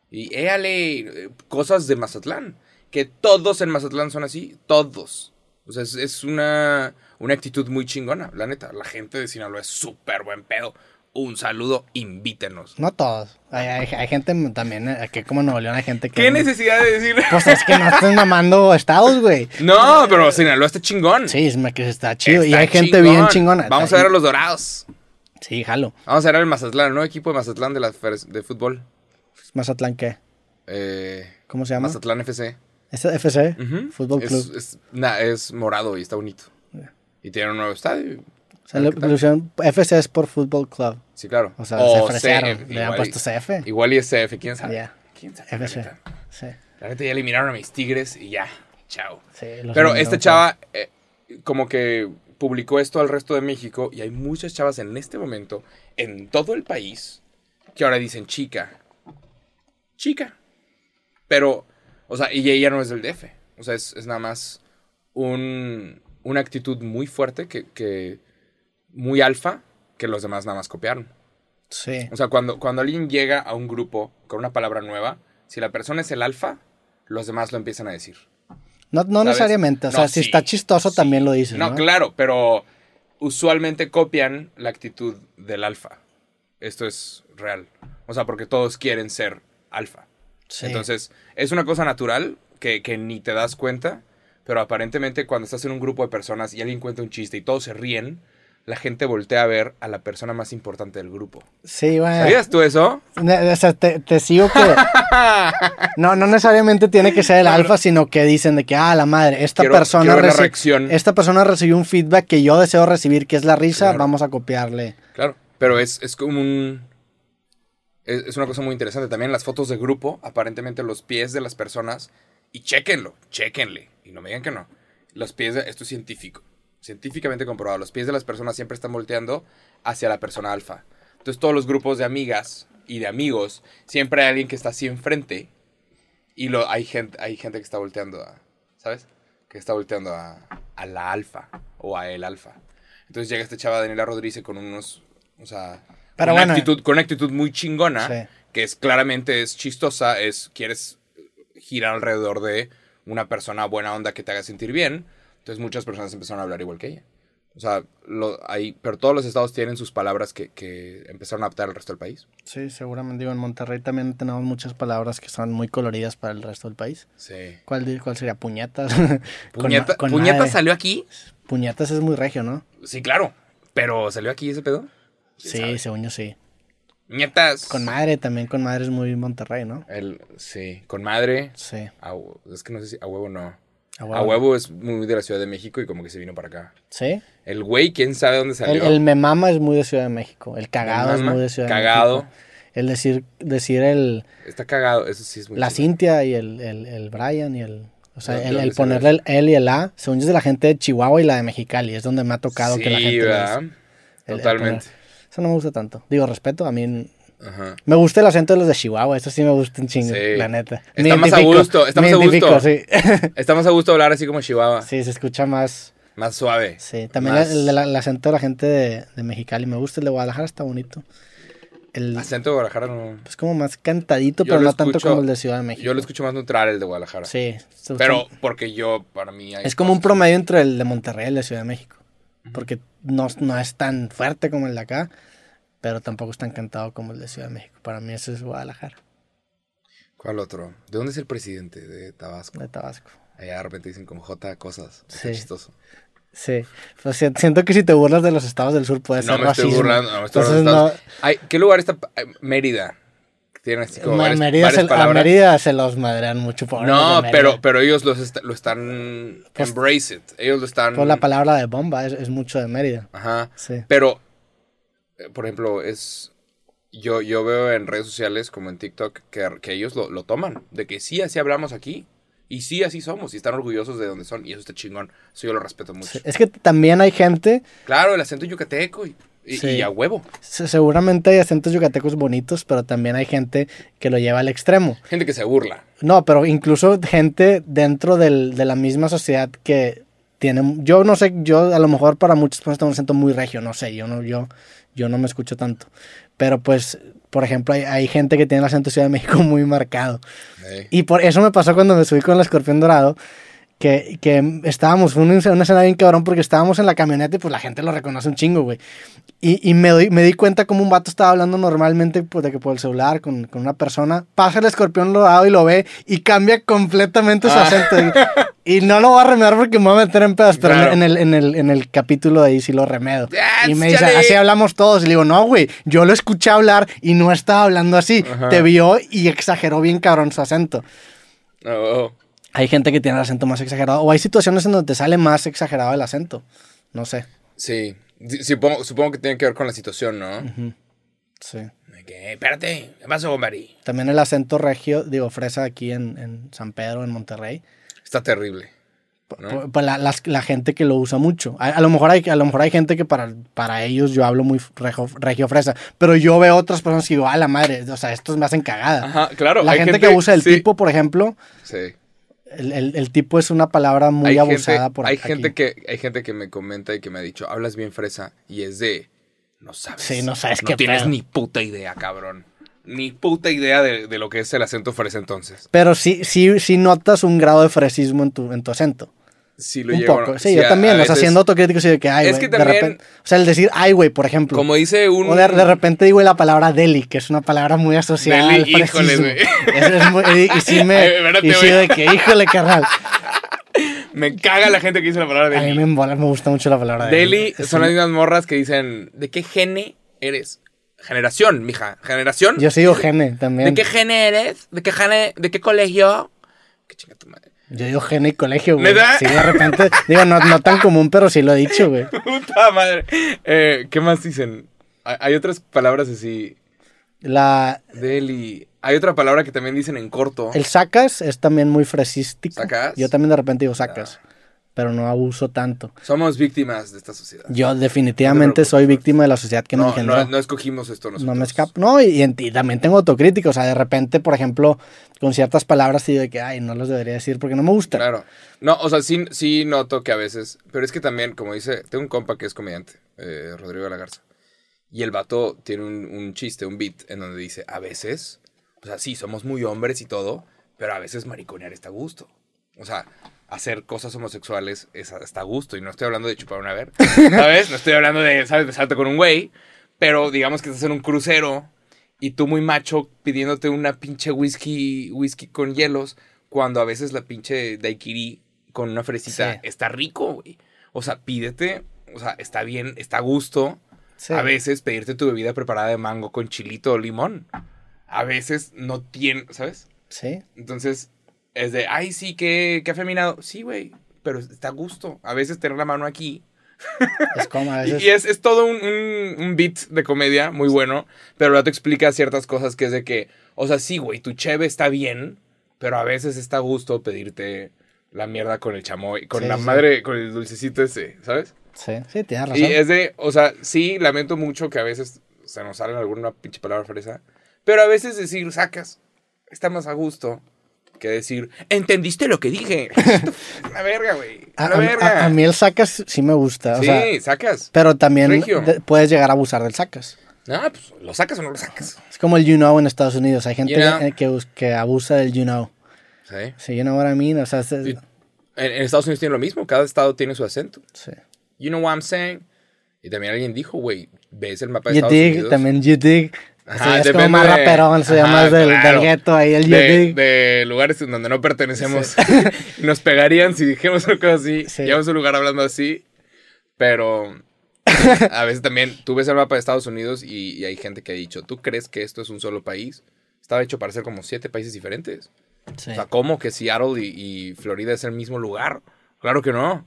Y éale, cosas de Mazatlán. Que todos en Mazatlán son así, todos. O sea, es, es una, una actitud muy chingona, la neta. La gente de Sinaloa es súper buen pedo. Un saludo, invítenos. No todos. Hay, hay- hay gente también, eh, aquí como en Nuevo León hay gente que... ¿Qué necesidad de decir? Pues es que no estén mamando estados, güey. No, pero Sinaloa está chingón. Sí, es que está chido. y hay gente bien chingona. Vamos a ver a los dorados. Sí, jalo. Vamos a ver al Mazatlán, el nuevo equipo de Mazatlán de, la, de fútbol. Mazatlán, ¿qué? Eh, ¿Cómo se llama? Mazatlán FC. ¿Es FC? Fútbol es, Club. Es, na- es morado y está bonito. Y tiene un nuevo estadio. O sea, le ¿Qué tal? pusieron- FC es por Fútbol Club. Sí, claro. O sea, O se. CF, Le han puesto CF. Igual y es CF, quién sabe. Ya. ¿Quién sabe? La FC. neta. Sí. La neta ya eliminaron a mis tigres y ya. Chao. sí Pero esta chava, eh, como que publicó esto al resto de México y hay muchas chavas en este momento, en todo el país, que ahora dicen chica. Chica. Pero, o sea, y ella no es del DF. O sea, es, es nada más un, una actitud muy fuerte, que, que muy alfa, que los demás nada más copiaron. Sí. O sea, cuando, cuando alguien llega a un grupo con una palabra nueva, si la persona es el alfa, los demás lo empiezan a decir. No, no necesariamente. O sea, No, si sí, está chistoso, sí. también lo dices. No, No, claro, pero usualmente copian la actitud del alfa. Esto es real. O sea, porque todos quieren ser alfa. Sí. Entonces, es una cosa natural que, que ni te das cuenta, pero aparentemente cuando estás en un grupo de personas y alguien cuenta un chiste y todos se ríen, la gente voltea a ver a la persona más importante del grupo. Sí, bueno. ¿Sabías tú eso? O sea, te, te sigo que. No, no necesariamente tiene que ser el alfa, sino que dicen de que, ah, la madre, esta Quiero- persona quiero ver la reci- reacción. esta persona recibió un feedback que yo deseo recibir, que es la risa, Claro. vamos a copiarle. Claro, pero es, es como un... Es, es una cosa muy interesante. También las fotos de grupo, aparentemente los pies de las personas, y chéquenlo, chéquenle, y no me digan que no. Los pies, de, esto es científico, científicamente comprobado, los pies de las personas siempre están volteando hacia la persona alfa. Entonces todos los grupos de amigas y de amigos, siempre hay alguien que está así enfrente, y lo, hay, gente, hay gente que está volteando a, ¿sabes? Que está volteando a, a la alfa, o a el alfa. Entonces llega esta chava Daniela Rodríguez con unos, o sea, Pero con, una bueno. actitud, con una actitud muy chingona, Sí. que es claramente es chistosa, es quieres girar alrededor de una persona buena onda que te haga sentir bien. Entonces muchas personas empezaron a hablar igual que ella. O sea, lo, hay, pero todos los estados tienen sus palabras que, que empezaron a adaptar al resto del país. Sí, seguramente. Digo, en Monterrey también tenemos muchas palabras que son muy coloridas para el resto del país. Sí. ¿Cuál, cuál sería? Puñetas. Con Puñeta, con ¿Puñeta madre. salió aquí? Puñetas es muy regio, ¿no? Sí, claro. Pero ¿salió aquí ese pedo? ¿Quién Sí, sabe? según yo sí. Puñetas. Con madre, también con madre es muy Monterrey, ¿no? El, sí, con madre. Sí. A es que no sé si a huevo no. A A huevo. es muy de la Ciudad de México y como que se vino para acá. Sí. El güey, quién sabe dónde El, salió. el me mama es muy de Ciudad de México. El cagado es muy de Ciudad cagado. de México. El decir, decir el, Está cagado, eso sí es muy la chido. Cintia y el, el, el Brian y el... O sea, ¿De el, el ponerle el él y el A, según yo es de la gente de Chihuahua y la de Mexicali. Es donde me ha tocado sí, que la gente... ¿verdad? El- el Totalmente. Eso no me gusta tanto. Digo, respeto, a mí... Ajá. Me gusta el acento de los de Chihuahua, eso sí me gusta un chingo, Sí. la neta. Está más a gusto, está más a gusto. Sí. Estamos a gusto hablar así como Chihuahua. sí, se escucha más... Más suave. Sí, también Más el, el- el acento de la gente de, de Mexicali me gusta, el de Guadalajara está bonito. El, Acento de Guadalajara no. es como más cantadito, Yo pero no tanto como el de Ciudad de México. Yo lo escucho más neutral el de Guadalajara. Sí, Pero porque yo, para mí... hay es como un promedio entre el de Monterrey y el de Ciudad de México. Porque no, no es tan fuerte como el de acá, pero tampoco es tan cantado como el de Ciudad de México. Para mí ese es Guadalajara, ¿Cuál otro? ¿De dónde es el presidente de Tabasco? de Tabasco. Allá de repente dicen con J cosas. Está Sí. chistoso. Sí, pues si- siento que si te burlas de los estados del sur puede No ser me estoy burlando. No me estoy Entonces, burlando. no- Ay, ¿Qué lugar está? Mérida. Tienen así como varias, Mérida, varias se, a. Mérida se los madrean mucho por No, pero, pero ellos los est- lo están... Pues- embrace it. Ellos lo están... Por la palabra de bomba es, es mucho de Mérida. Ajá. Sí. Pero, por ejemplo, es... Yo, yo veo en redes sociales, como en TikTok, que, que ellos lo, lo toman. De que sí, así hablamos aquí. Y sí, así somos, y están orgullosos de donde son, y eso está chingón. Eso yo lo respeto mucho. Es que también hay gente, Claro, el acento yucateco y, y, Sí. y a huevo. se- seguramente hay acentos yucatecos bonitos, pero también hay gente que lo lleva al extremo. Gente que se burla. No, pero incluso gente dentro del- de la misma sociedad que tiene, yo no sé, yo a lo mejor para muchas personas tengo un acento muy regio, no sé, yo no, yo, yo no me escucho tanto. Pero pues, por ejemplo, hay, hay gente que tiene el acento de Ciudad de México muy marcado. Y por eso me pasó cuando me subí con el escorpión dorado. Que, que estábamos, fue una, una escena bien cabrón porque estábamos en la camioneta y pues la gente lo reconoce un chingo, güey. Y, y me, doy- me di cuenta como un vato estaba hablando normalmente pues, de que por el celular con, con una persona. Pasa el escorpión dorado y lo ve y cambia completamente su Ah. acento. Y, y no lo voy a remedar porque me voy a meter en pedas, pero en- Claro. en, el, en, el, en el capítulo de ahí sí lo remedo. Y me dice, así hablamos todos. Y le digo, no, güey, yo lo escuché hablar y no estaba hablando así. Ajá. Te vio y exageró bien cabrón su acento. oh, oh. Hay gente que tiene el acento más exagerado. O hay situaciones en donde te sale más exagerado el acento. No sé. Sí, Sí, supongo, supongo que tiene que ver con la situación, ¿no? Sí. Espérate, ¿qué pasó, compadre? También el acento regio, digo, fresa aquí en, en San Pedro, en Monterrey. Está terrible. ¿no? Pues, la, gente que lo usa mucho. A, a lo mejor hay, a lo mejor hay gente que para, para ellos yo hablo muy regio, regio fresa. Pero yo veo otras personas que digo, a la madre, o sea, estos me hacen cagada. Ajá, claro. la gente, que usa el sí, tipo, por ejemplo, Sí. El, el- el tipo es una palabra muy hay abusada gente, por hay aquí. gente que Hay gente que me comenta y que me ha dicho, hablas bien fresa, y es de, no sabes. Sí, no sabes No qué tienes pedo. ni puta idea, cabrón. Ni puta idea de, de lo que es el acento fresa entonces. Pero sí, sí, sí notas un grado de fresismo en tu, en tu acento. Sí lo un poco. Sí, yo a- también. a o sea, siendo autocrítico, sí, de que, ay, Es que de también- repente- o sea, el decir, ay, güey, por ejemplo. Como dice un... O de, de repente digo la palabra deli, que es una palabra muy asociada Deli, al híjole, güey. Es- y, y sí me... Ay, espérate, y sí de que, híjole, carnal. Me caga la gente que dice la palabra A mí deli. me, embola, me gusta mucho la palabra Deli Sí. son las mismas morras que dicen, ¿de qué gene eres? Generación, mija. ¿Generación? Yo sí digo gene también. ¿De qué gene eres? ¿De qué gene? ¿De qué colegio? Qué chinga tu madre. Yo digo gene y colegio, güey. ¿Neta? Sí, de repente... digo, no, no tan común, pero sí lo he dicho, güey. Puta madre. Eh, ¿Qué más dicen? Hay, hay otras palabras así. La, Deli. Hay otra palabra que también dicen en corto. el sacas es también muy fresístico. ¿Sacas? Yo también de repente digo sacas. Pero no abuso tanto. Somos víctimas de esta sociedad. Yo definitivamente soy víctima de la sociedad que me no, engendró. no, no escogimos esto nosotros. No me escapo. No, y, y en- y también tengo autocrítica. O sea, de repente, por ejemplo, con ciertas palabras digo de que, ay, no los debería decir porque no me gusta. Claro. No, o sea, sí, sí noto que a veces. Pero es que también, como dice, tengo un compa que es comediante, eh, Rodrigo de la Garza. Y el vato tiene un, un chiste, un beat, en donde dice, a veces, o sea, sí, somos muy hombres y todo, pero a veces mariconear está a gusto. O sea, hacer cosas homosexuales es, está a gusto. Y no estoy hablando de chupar una ver, ¿sabes? No estoy hablando de, ¿sabes? De salto con un güey. Pero digamos que estás en un crucero y tú muy macho pidiéndote una pinche whisky, whisky con hielos, cuando a veces la pinche daiquiri con una fresita Sí. está rico, güey. O sea, pídete, o sea, está bien, está a gusto. Sí. A veces pedirte tu bebida preparada de mango con chilito o limón. A veces no tiene, ¿sabes? Sí. Entonces, es de, ay, sí, qué, qué afeminado. Sí, güey, pero está a gusto. A veces tener la mano aquí. Es como a Y, veces. y es, es todo un, un, un beat de comedia muy bueno, pero luego te explica ciertas cosas que es de que, o sea, sí, güey, tu cheve está bien, pero a veces está a gusto pedirte la mierda con el chamoy, con Sí, la sí. madre, con el dulcecito ese, ¿sabes? Sí, sí, tienes razón. Y es de, o sea, sí, lamento mucho que a veces se nos sale alguna pinche palabra fresa, pero a veces decir sacas está más a gusto que decir, ¿entendiste lo que dije? Una verga, güey. A, Una a- verga. a- a mí el sacas sí me gusta. o sí, sea, sacas. pero también de- puedes llegar a abusar del sacas. No, pues, ¿lo sacas o no lo sacas? Es como el you know en Estados Unidos. Hay gente You know. que, que abusa del you know. Sí. Sí, you know what I mean. O sea, es- Y En, en Estados Unidos tiene lo mismo, cada estado tiene su acento. sí. You know what I'm saying? Y también alguien dijo, güey, ves el mapa de You Estados dig, Unidos. también you dig. Ajá, es como más raperón, se llama más del, claro. del gueto ahí, el de, de lugares en donde no pertenecemos. Nos pegarían si dijéramos cosa así. Sí. Llevamos un lugar hablando así. Pero a veces también tú ves el mapa de Estados Unidos y, y hay gente que ha dicho, ¿tú crees que esto es un solo país? Estaba hecho para ser como siete países diferentes. O sea, ¿cómo que Seattle y, y Florida es el mismo lugar? Claro que no.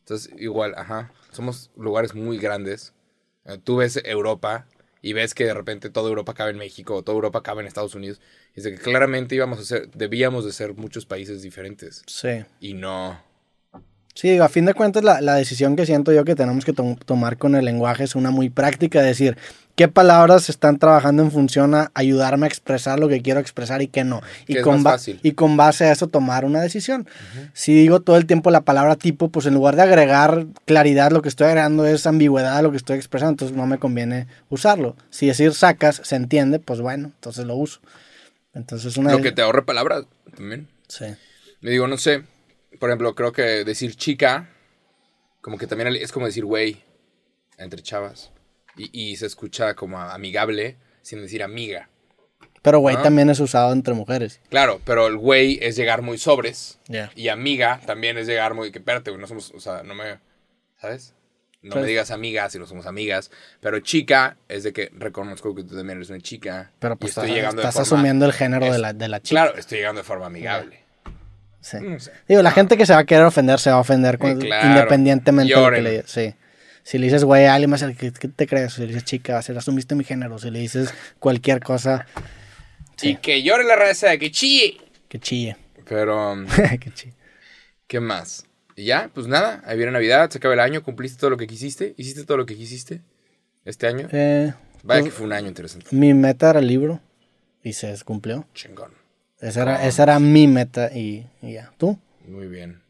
Entonces, igual, ajá. Somos lugares muy grandes. Eh, Tú ves Europa y ves que de repente toda Europa cabe en México o toda Europa cabe en Estados Unidos. Es de que claramente íbamos a ser, debíamos de ser muchos países diferentes. Sí. Y no. Sí, digo, a fin de cuentas la, la decisión que siento yo que tenemos que tom- tomar con el lenguaje es una muy práctica, decir, qué palabras están trabajando en función a ayudarme a expresar lo que quiero expresar y qué no. Y ba- con base a eso tomar una decisión. Si digo todo el tiempo la palabra tipo, pues en lugar de agregar claridad, lo que estoy agregando es ambigüedad a lo que estoy expresando, entonces no me conviene usarlo. Si decir sacas se entiende, pues bueno, entonces lo uso. Entonces una... Lo que te ahorre palabras también. Sí. Me digo, no sé. Por ejemplo, creo que decir chica, como que también es como decir güey entre chavas. Y, y se escucha como amigable sin decir amiga. Pero güey también es usado entre mujeres. Claro, pero el güey es llegar muy sobres. Ya. Y amiga también es llegar muy. Que espérate, güey, no somos. O sea, no me. ¿Sabes? No Pues- me digas amiga si no somos amigas. Pero chica es de que reconozco que tú también eres una chica. Pero y pues estoy estás, llegando de estás forma- asumiendo el género de la, de la chica. Claro, estoy llegando de forma amigable. Sí. No sé. Digo, la gente que se va a querer ofender se va a ofender claro. independientemente de lo que le. Sí. Si le dices güey a alguien más, ¿qué, qué te crees? Si le dices chica, a ser asumiste mi género. Si le dices cualquier cosa, Sí. Y que llore la raza, que chille. que chille. Pero, um, que chille. ¿qué más? Y ya, pues nada, ahí viene Navidad, se acaba el año, cumpliste todo lo que quisiste, hiciste todo lo que quisiste este año. Eh, Vaya pues, que fue un año interesante. mi meta era el libro y se cumplió. Chingón. Esa era, esa era mi meta y, y ya. ¿Tú? Muy bien.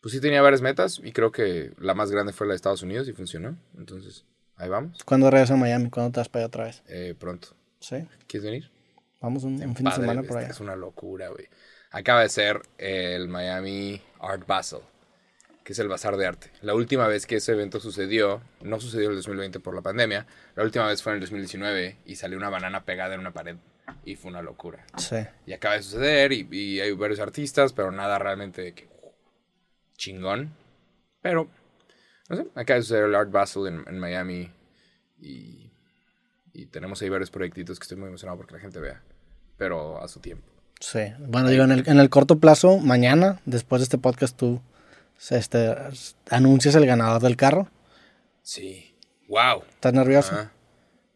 Pues sí tenía varias metas y creo que la más grande fue la de Estados Unidos y funcionó. Entonces, ahí vamos. ¿Cuándo regresas a Miami? ¿Cuándo te vas para allá otra vez? Eh, pronto. Sí. ¿Quieres venir? Vamos un, un fin de Padre, semana güey, por allá. Es una locura, güey. Acaba de ser el Miami Art Basel, que es el bazar de arte. La última vez que ese evento sucedió, no sucedió en el 2020 por la pandemia, la última vez fue en el 2019 y salió una banana pegada en una pared y fue una locura. Sí. Y acaba de suceder y, y hay varios artistas, pero nada realmente de que chingón. Pero, no sé, de suceder el Art Basel en, en Miami y, y tenemos ahí varios proyectitos que estoy muy emocionado porque la gente vea, pero a su tiempo. Sí, bueno, digo, en el, en el corto plazo, mañana, después de este podcast, tú este, anuncias el ganador del carro. Sí, wow. ¿Estás nervioso?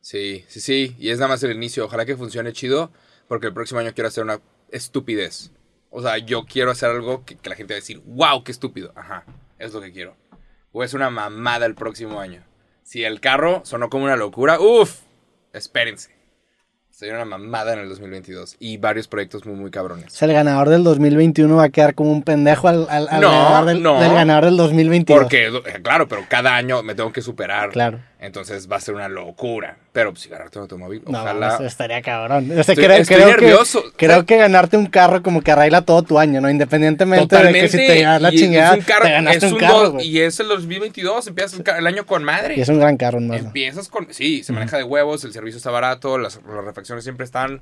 Sí, sí, sí, y es nada más el inicio. Ojalá que funcione chido, porque el próximo año quiero hacer una estupidez. O sea, yo quiero hacer algo que, que la gente va a decir, wow, qué estúpido. Ajá, es lo que quiero. O es una mamada el próximo año. Si el carro sonó como una locura, uff, espérense. Sería una mamada en el 2022. Y varios proyectos muy, muy O cabrones. sea, el ganador del 2021 va a quedar como un pendejo al, al, al No, ganador del, no. del ganador del 2022. Porque, eh, claro, pero cada año me tengo que superar. Claro. Entonces va a ser una locura. Pero pues, si ganarte un automóvil, No, ojalá. eso estaría cabrón. O sea, Estoy- creo, estoy creo nervioso. Que, creo que ganarte un carro como que arregla todo tu año, ¿no? Independientemente de que si te llevas la chingada, es un carro, te ganaste un un carro, dos-. Y es el 2022, empiezas el, año con madre. Y es un gran carro, ¿no? Empiezas con... Sí, se maneja de huevos, el servicio está barato, las, las refacciones siempre están...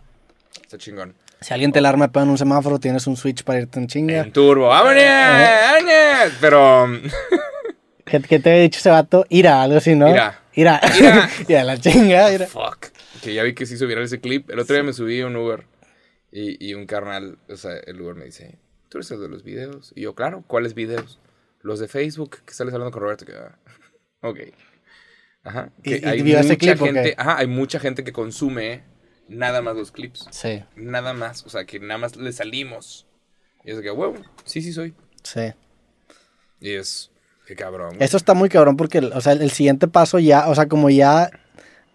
Está chingón. Si alguien te la arma en un semáforo, tienes un switch para irte en chinga. En turbo. ¡Vámonos! ¡Vámonos! Pero... ¿Qué, te había dicho ese vato? Ira, algo así, ¿no? Ira. Ira. Ira. Ira, la chinga, ira. Fuck. Que ya vi que se hizo viral ese clip. El otro día me subí a un Uber y, y un carnal, o sea, el Uber me dice, ¿tú eres el de los videos? Y yo, claro, ¿cuáles videos? Los de Facebook, que sales hablando con Roberto. Que, ah, ok. Ajá. ¿Y- Que y hay vio ese mucha clip gente, ajá, hay mucha gente que consume nada más los clips. Sí, Nada más. O sea, que nada más le salimos. Y es que, huevo, sí, sí soy. sí. Y es, qué cabrón. güey. Esto está muy cabrón porque, o sea, el, el siguiente paso ya, o sea, como ya...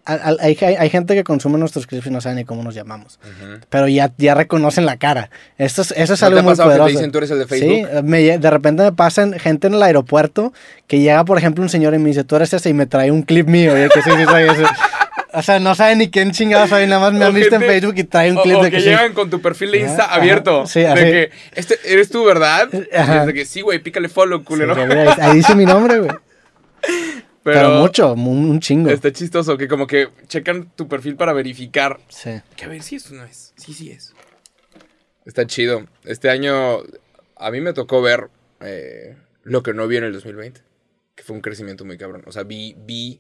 Hay, hay, hay gente que consume nuestros clips y no sabe ni cómo nos llamamos. Ujú. Pero ya, ya reconocen la cara. Esto es, eso es ¿No te algo ha muy pasado que te poderoso. dicen, "Tú eres el de Sí, Facebook"? me lle- de repente me pasan gente en el aeropuerto que llega, por ejemplo, un señor y me dice, tú eres ese y me trae un clip mío. Y yo que sí, sí, soy ese. O sea, no saben ni quién chingado soy, nada más me han visto en Facebook y trae un clip o de que que sí. llegan con tu perfil de Insta Ajá, abierto. ajá, sí, de así. que, este, ¿eres tú, verdad? Y Ajá. es de que sí, güey, pícale follow, Sí, culero. ahí dice mi nombre, güey. Pero, Pero, mucho, un, chingo. Está chistoso que como que checan tu perfil para verificar. Sí. Que a ver si eso no es. Sí, sí es. Está chido. Este año a mí me tocó ver eh, lo que no vi en el 2020. Que fue un crecimiento muy cabrón. O sea, vi, vi,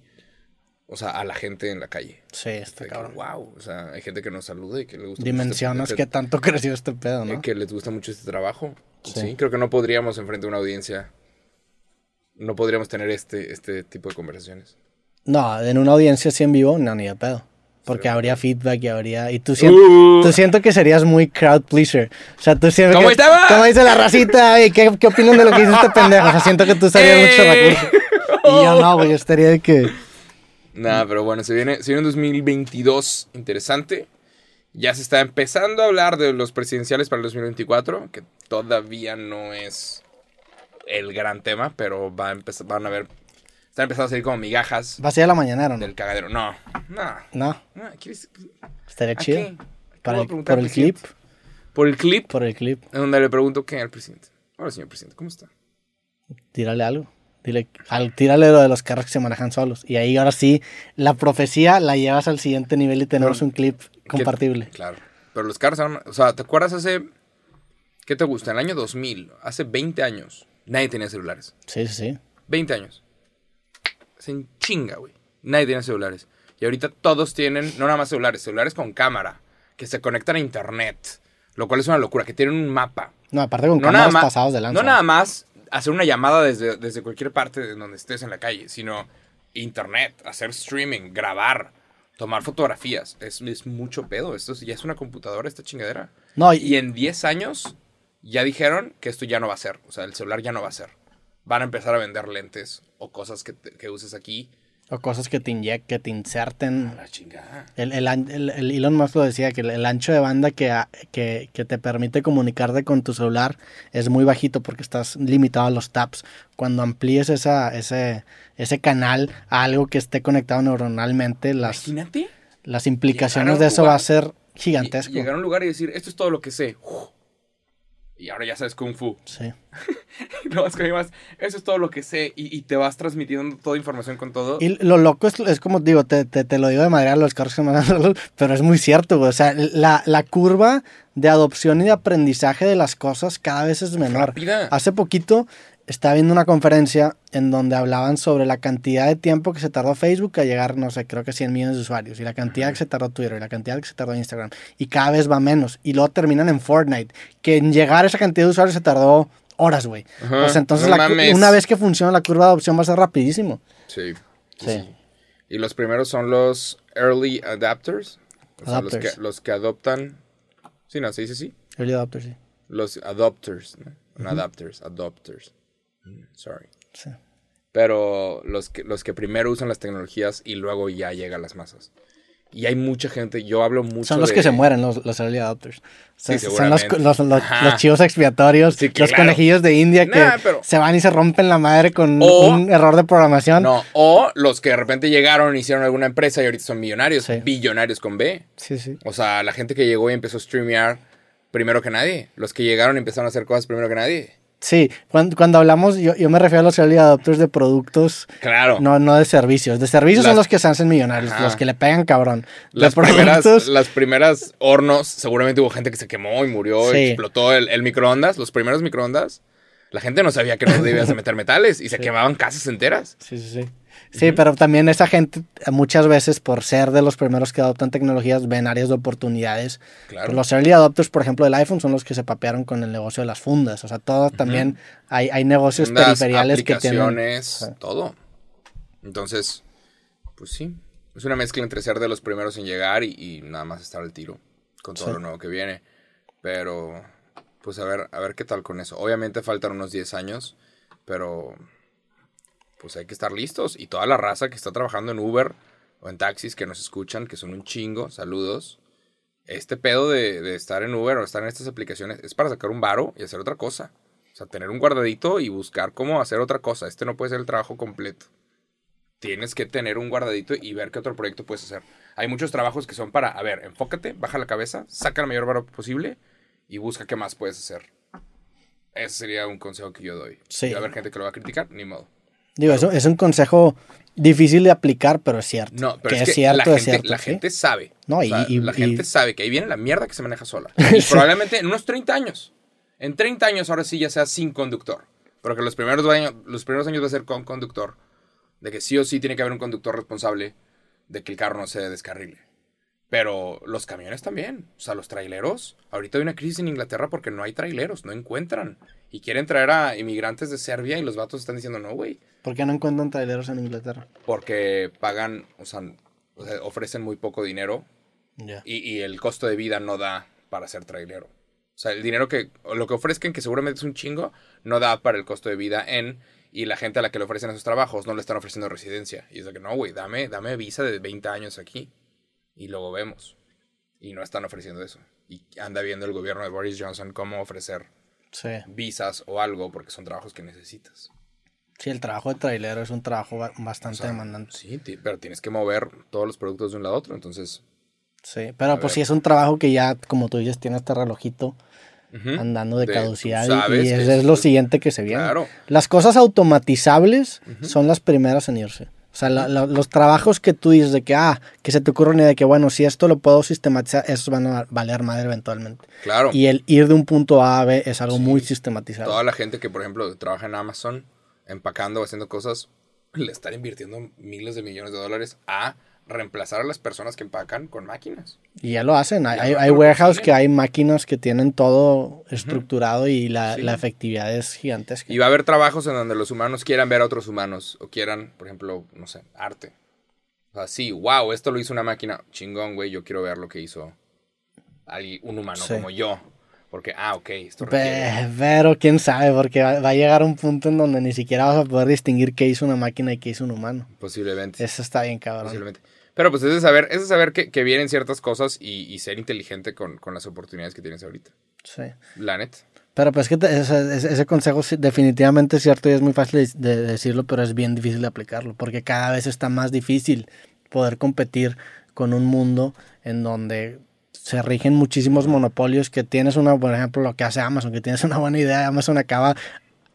o sea, a la gente en la calle. Sí, está De que, cabrón. wow. O sea, hay gente que nos saluda y que le gusta mucho Dimensionas este- qué tanto creció este pedo, Eh, ¿no? que les gusta mucho este trabajo. Sí. Sí. creo que no podríamos enfrente a una audiencia. No podríamos tener este, este tipo de conversaciones. No, en una audiencia así en vivo, no, ni de pedo. Porque habría feedback y habría. Y tú, siento, Uh. tú siento que serías muy crowd pleaser. O sea, tú siempre. ¿Cómo que- estaba? ¿Cómo dice la racita? ¿Y qué, qué opinan de lo que hizo este pendejo? O sea, siento que tú mucho ¡Eh! recursos. Y yo no, güey. Yo estaría de que. Nah, pero bueno, se viene, se viene un 2022 interesante. Ya se está empezando a hablar de los presidenciales para el 2024, que todavía no es el gran tema, pero va a empezar, van a ver, están empezando a salir como migajas ¿Vas a a la mañanera no? del cagadero. No, no, No, no, ¿quieres? estaría ¿A chido. Para el- por el clip. Por el clip, Por el clip. en donde le pregunto qué al presidente. Hola, señor presidente, ¿cómo está? Tírale algo. Dile, al, tírale lo de los carros que se manejan solos. Y ahí ahora sí, la profecía la llevas al siguiente nivel y tenemos Pero, un clip compartible. Claro. Pero los carros, o sea, ¿te acuerdas hace, qué te gusta? En el año 2000, hace 20 años, nadie tenía celulares. Sí, sí, sí. 20 años. Se chinga, güey. Nadie tiene celulares. Y ahorita todos tienen, no nada más celulares, celulares con cámara, que se conectan a internet, lo cual es una locura, que tienen un mapa. No, aparte con No cámaras pasados de lanza. no nada más hacer una llamada desde, desde cualquier parte de donde estés en la calle, sino internet, hacer streaming, grabar, tomar fotografías. Es, es mucho pedo. Esto es- ya es una computadora, esta chingadera. No, y, Y en 10 años ya dijeron que esto ya no va a ser. O sea, el celular ya no va a ser. Van a empezar a vender lentes o cosas que, te- que uses aquí. O cosas que te inyecten, que te inserten. La chingada. El, el, el- el Elon Musk lo decía, que el, ancho de banda que, que, que te permite comunicarte con tu celular es muy bajito porque estás limitado a los taps. Cuando amplíes esa, ese, ese canal a algo que esté conectado neuronalmente, las, Imagínate. las implicaciones de eso lugar va a ser gigantesco. Llegar a un lugar y decir, esto es todo lo que sé. Uf. Y ahora ya sabes Kung Fu. Sí. No, es que más, eso es todo lo que sé. Y, y te vas transmitiendo toda información con todo. Y lo loco es, es como digo, te, te, te lo digo de manera los carros que me dan pero es muy cierto, güey. O sea, la, la curva de adopción y de aprendizaje de las cosas cada vez es menor. Rápida. Hace poquito estaba viendo una conferencia en donde hablaban sobre la cantidad de tiempo que se tardó Facebook a llegar, no sé, creo que 100 millones de usuarios, y la cantidad que se tardó Twitter, y la cantidad que se tardó Instagram, y cada vez va menos. Y luego terminan en Fortnite, que en llegar a esa cantidad de usuarios se tardó horas, güey. Pues entonces, no la una vez que funciona la curva de adopción va a ser rapidísimo. Sí. sí, Sí. sí. Y los primeros son los early adapters. O sea, los Adopters. que, los que adoptan. Sí, no, se dice así. Early adopter, sí. Los adopters. ¿no? No adapters, adopters. Sorry. Sí. Pero los que, los que primero usan las tecnologías y luego ya llega a las masas. Y hay mucha gente, yo hablo mucho Son los de- que se mueren, los, los early adopters. Sí, son los, seguramente. los, los- Ajá. los chivos expiatorios, Sí, los claro. conejillos de India que Nah, pero- se van y se rompen la madre con O- un error de programación. No, o los que de repente llegaron, hicieron alguna empresa y ahorita son millonarios, Sí. billonarios con B. Sí, sí. O sea, la gente que llegó y empezó a streamear primero que nadie. Los que llegaron y empezaron a hacer cosas primero que nadie. Sí, cuando, cuando hablamos, yo, yo me refiero a los early adopters de productos, Claro. no, no de servicios. De servicios son los que se hacen millonarios, Ajá. los que le pegan cabrón. De Las primeras, productos, las primeras hornos, seguramente hubo gente que se quemó y murió, Sí. explotó el, el microondas. Los primeros microondas, la gente no sabía que no debías de meter metales y se quemaban casas enteras. Sí, sí, sí. Sí, pero también esa gente muchas veces por ser de los primeros que adoptan tecnologías ven áreas de oportunidades. Claro. Los early adopters, por ejemplo, del iPhone son los que se papearon con el negocio de las fundas. O sea, todos también hay, hay negocios Fundas, periferiales que tienen. aplicaciones, Sí. todo. Entonces, pues sí, es una mezcla entre ser de los primeros en llegar y, y nada más estar al tiro con todo Sí. lo nuevo que viene. Pero, pues a ver, a ver qué tal con eso. Obviamente faltan unos 10 años, pero pues hay que estar listos. Y toda la raza que está trabajando en Uber o en taxis que nos escuchan, que son un chingo, saludos. Este pedo de, de estar en Uber o estar en estas aplicaciones es para sacar un varo y hacer otra cosa. O sea, tener un guardadito y buscar cómo hacer otra cosa. Este no puede ser el trabajo completo. Tienes que tener un guardadito y ver qué otro proyecto puedes hacer. Hay muchos trabajos que son para, a ver, enfócate, baja la cabeza, saca el mayor varo posible y busca qué más puedes hacer. Ese sería un consejo que yo doy. Sí. Y va a haber gente que lo va a criticar, ni modo. Digo, eso es un consejo difícil de aplicar, pero es cierto. No, pero que es, que cierto, la, es gente, cierto. la sí. gente sabe. No, O y- sea, y- la y- gente sabe que ahí viene la mierda que se maneja sola. Y probablemente en unos 30 años. En 30 años ahora sí ya sea sin conductor. Pero que los primeros años, los primeros años va a ser con conductor. De que sí o sí tiene que haber un conductor responsable de que el carro no se descarrile. Pero los camiones también. O sea, los traileros. Ahorita hay una crisis en Inglaterra porque no hay traileros, no encuentran. Y quieren traer a inmigrantes de Serbia y los vatos están diciendo, no, güey. ¿Por qué no encuentran traileros en Inglaterra? Porque pagan, o sea, ofrecen muy poco dinero y, y el costo de vida no da para ser trailero. O sea, el dinero que, lo que ofrezcan, que seguramente es un chingo, no da para el costo de vida en, y la gente a la que le ofrecen esos trabajos no le están ofreciendo residencia. Y es de que no, güey, dame, dame visa de 20 años aquí y luego vemos. Y no están ofreciendo eso. Y anda viendo el gobierno de Boris Johnson cómo ofrecer Sí. visas o algo porque son trabajos que necesitas. Sí, el trabajo de trailero es un trabajo ba- bastante O sea, demandante. Sí, pero tienes que mover todos los productos de un lado a otro, entonces... Sí, pero pues ver. sí es un trabajo que ya, como tú dices, tiene este relojito andando de, caducidad y- sabes y que es, es- es lo siguiente que se viene. Claro. Las cosas automatizables son las primeras en irse. O sea, la- la- los trabajos que tú dices de que, ah, que se te ocurre una idea de que, bueno, si esto lo puedo sistematizar, esos van a valer madre eventualmente. Claro. Y el ir de un punto A a B es algo Sí. muy sistematizado. Toda la gente que, por ejemplo, trabaja en Amazon, empacando haciendo cosas, le están invirtiendo miles de millones de dólares a reemplazar a las personas que empacan con máquinas. Y ya lo hacen. Hay, hay, warehouse que hay máquinas que tienen todo estructurado y la, Sí. la efectividad es gigantesca. Y va a haber trabajos en donde los humanos quieran ver a otros humanos o quieran, por ejemplo, no sé, arte. O sea, sí, wow, esto lo hizo una máquina. Chingón, güey, yo quiero ver lo que hizo alguien, un humano Sí. como yo. Porque, ah, ok, esto requiere... Pe- Pero quién sabe, porque va, va a llegar un punto en donde ni siquiera vas a poder distinguir qué hizo una máquina y qué hizo un humano. Posiblemente. Eso está bien cabrón. Posiblemente. Pero pues es de saber, es de saber que, que vienen ciertas cosas y, y ser inteligente con, con las oportunidades que tienes ahorita. Sí. La net. Pero pues que te- ese, consejo definitivamente es cierto y es muy fácil de decirlo, pero es bien difícil de aplicarlo, porque cada vez está más difícil poder competir con un mundo en donde se rigen muchísimos monopolios que tienes una, por ejemplo, lo que hace Amazon, que tienes una buena idea, Amazon acaba,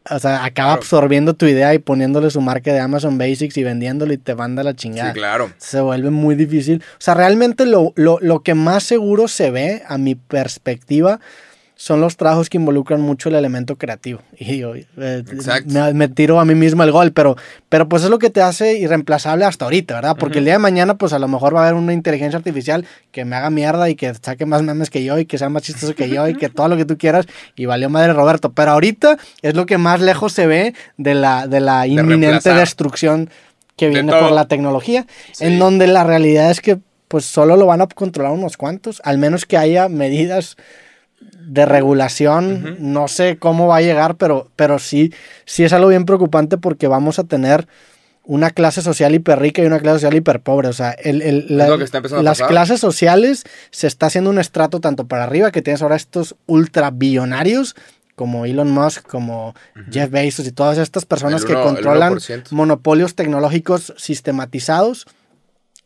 o sea, acaba Claro. absorbiendo tu idea y poniéndole su marca de Amazon Basics y vendiéndolo y te manda la chingada Sí, claro. se vuelve muy difícil. O sea, realmente lo, lo, lo que más seguro se ve, a mi perspectiva, son los trabajos que involucran mucho el elemento creativo. Y yo, eh, me, me tiro a mí mismo el gol, pero, pero pues es lo que te hace irreemplazable hasta ahorita, ¿verdad? Porque el día de mañana, pues a lo mejor va a haber una inteligencia artificial que me haga mierda y que saque más memes que yo y que sea más chistoso que yo y que todo lo que tú quieras y valió madre Roberto. Pero ahorita es lo que más lejos se ve de la, de la inminente destrucción que De viene por la tecnología, Sí. en donde la realidad es que pues solo lo van a controlar unos cuantos, al menos que haya medidas de regulación, no sé cómo va a llegar, pero, pero sí, sí es algo bien preocupante porque vamos a tener una clase social hiper rica y una clase social hiper pobre. O sea, el, el- la- las clases sociales se está haciendo un estrato tanto para arriba, que tienes ahora estos ultra billonarios como Elon Musk, como Jeff Bezos y todas estas personas que controlan 1%. monopolios tecnológicos sistematizados.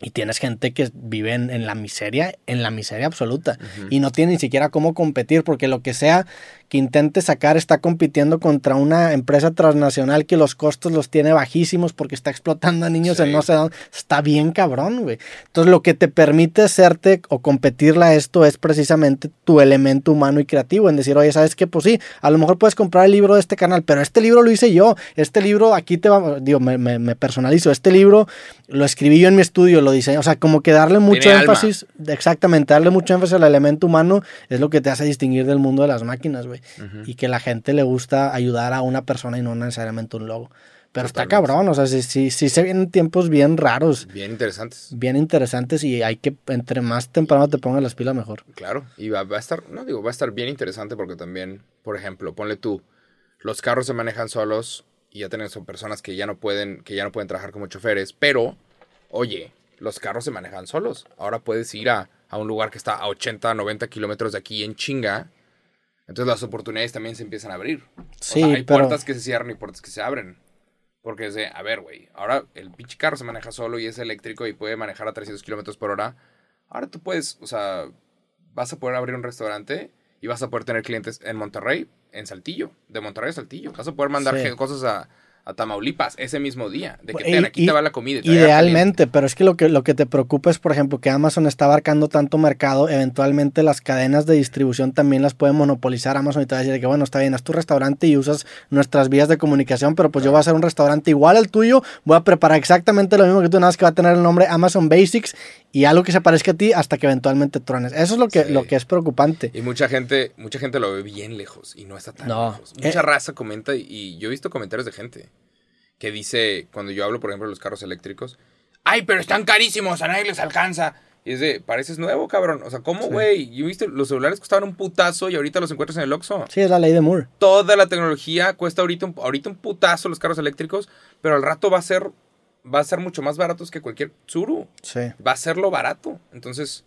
Y tienes gente que vive en, en la miseria, en la miseria absoluta. Y no tiene ni siquiera cómo competir, porque lo que sea que intente sacar está compitiendo contra una empresa transnacional que los costos los tiene bajísimos porque está explotando a niños Sí. en no sé dónde. Está bien cabrón, güey. Entonces lo que te permite hacerte o competirle a esto es precisamente tu elemento humano y creativo. En decir, oye, ¿sabes qué? Pues sí, a lo mejor puedes comprar el libro de este canal, pero este libro lo hice yo. Este libro aquí te va, digo, me, me- me personalizo. Este libro lo escribí yo en mi estudio, lo diseñé. O sea, como que darle mucho alma. énfasis, exactamente, darle mucho énfasis al elemento humano es lo que te hace distinguir del mundo de las máquinas, güey. Y que la gente le gusta ayudar a una persona y no necesariamente un logo. Pero está cabrón, o sea, sí, sí, sí se vienen tiempos bien raros, Bien interesantes. bien interesantes y hay que, entre más temprano te pongas las pilas, mejor. Claro. Y va, va a estar, no digo, va a estar bien interesante porque también, por ejemplo, ponle tú, los carros se manejan solos y ya tenemos personas que ya no pueden, que ya no pueden trabajar como choferes, pero, oye, los carros se manejan solos. Ahora puedes ir a, a un lugar que está a 80, 90 kilómetros de aquí en chinga. Entonces las oportunidades también se empiezan a abrir. O Sí, sea, hay pero- puertas que se cierran y puertas que se abren. Porque es de, a ver, güey, ahora el pinche carro se maneja solo y es eléctrico y puede manejar a 300 kilómetros por hora. Ahora tú puedes, o sea, vas a poder abrir un restaurante y vas a poder tener clientes en Monterrey, en Saltillo, de Monterrey a Saltillo. Vas a poder mandar Sí. cosas a, a Tamaulipas ese mismo día. De que Y- ten, aquí y- te va la comida. y te va a llegar Idealmente, pero es que lo que lo que te preocupa es, por ejemplo, que Amazon está abarcando tanto mercado, eventualmente las cadenas de distribución también las puede monopolizar Amazon y te va a decir que bueno, está bien, haz tu restaurante y usas nuestras vías de comunicación, pero pues yo voy a hacer un restaurante igual al tuyo, voy a preparar exactamente lo mismo que tú, nada más que va a tener el nombre Amazon Basics y algo que se parezca a ti hasta que eventualmente truenes. Eso es lo que, Sí. lo que es preocupante. Y mucha gente, mucha gente lo ve bien lejos y no está tan No. lejos. Mucha Eh. raza comenta y, y yo he visto comentarios de gente que dice, cuando yo hablo, por ejemplo, de los carros eléctricos, ay, pero están carísimos, a nadie les alcanza. Y es de, pareces nuevo, cabrón. O sea, ¿cómo, Sí. güey? Yo he visto, los celulares costaban un putazo y ahorita los encuentras en el Oxxo. Sí, es la ley de Moore. Toda la tecnología cuesta ahorita un, ahorita un putazo los carros eléctricos, pero al rato va a ser, va a ser mucho más baratos que cualquier Tsuru. Sí. Va a ser lo barato. Entonces,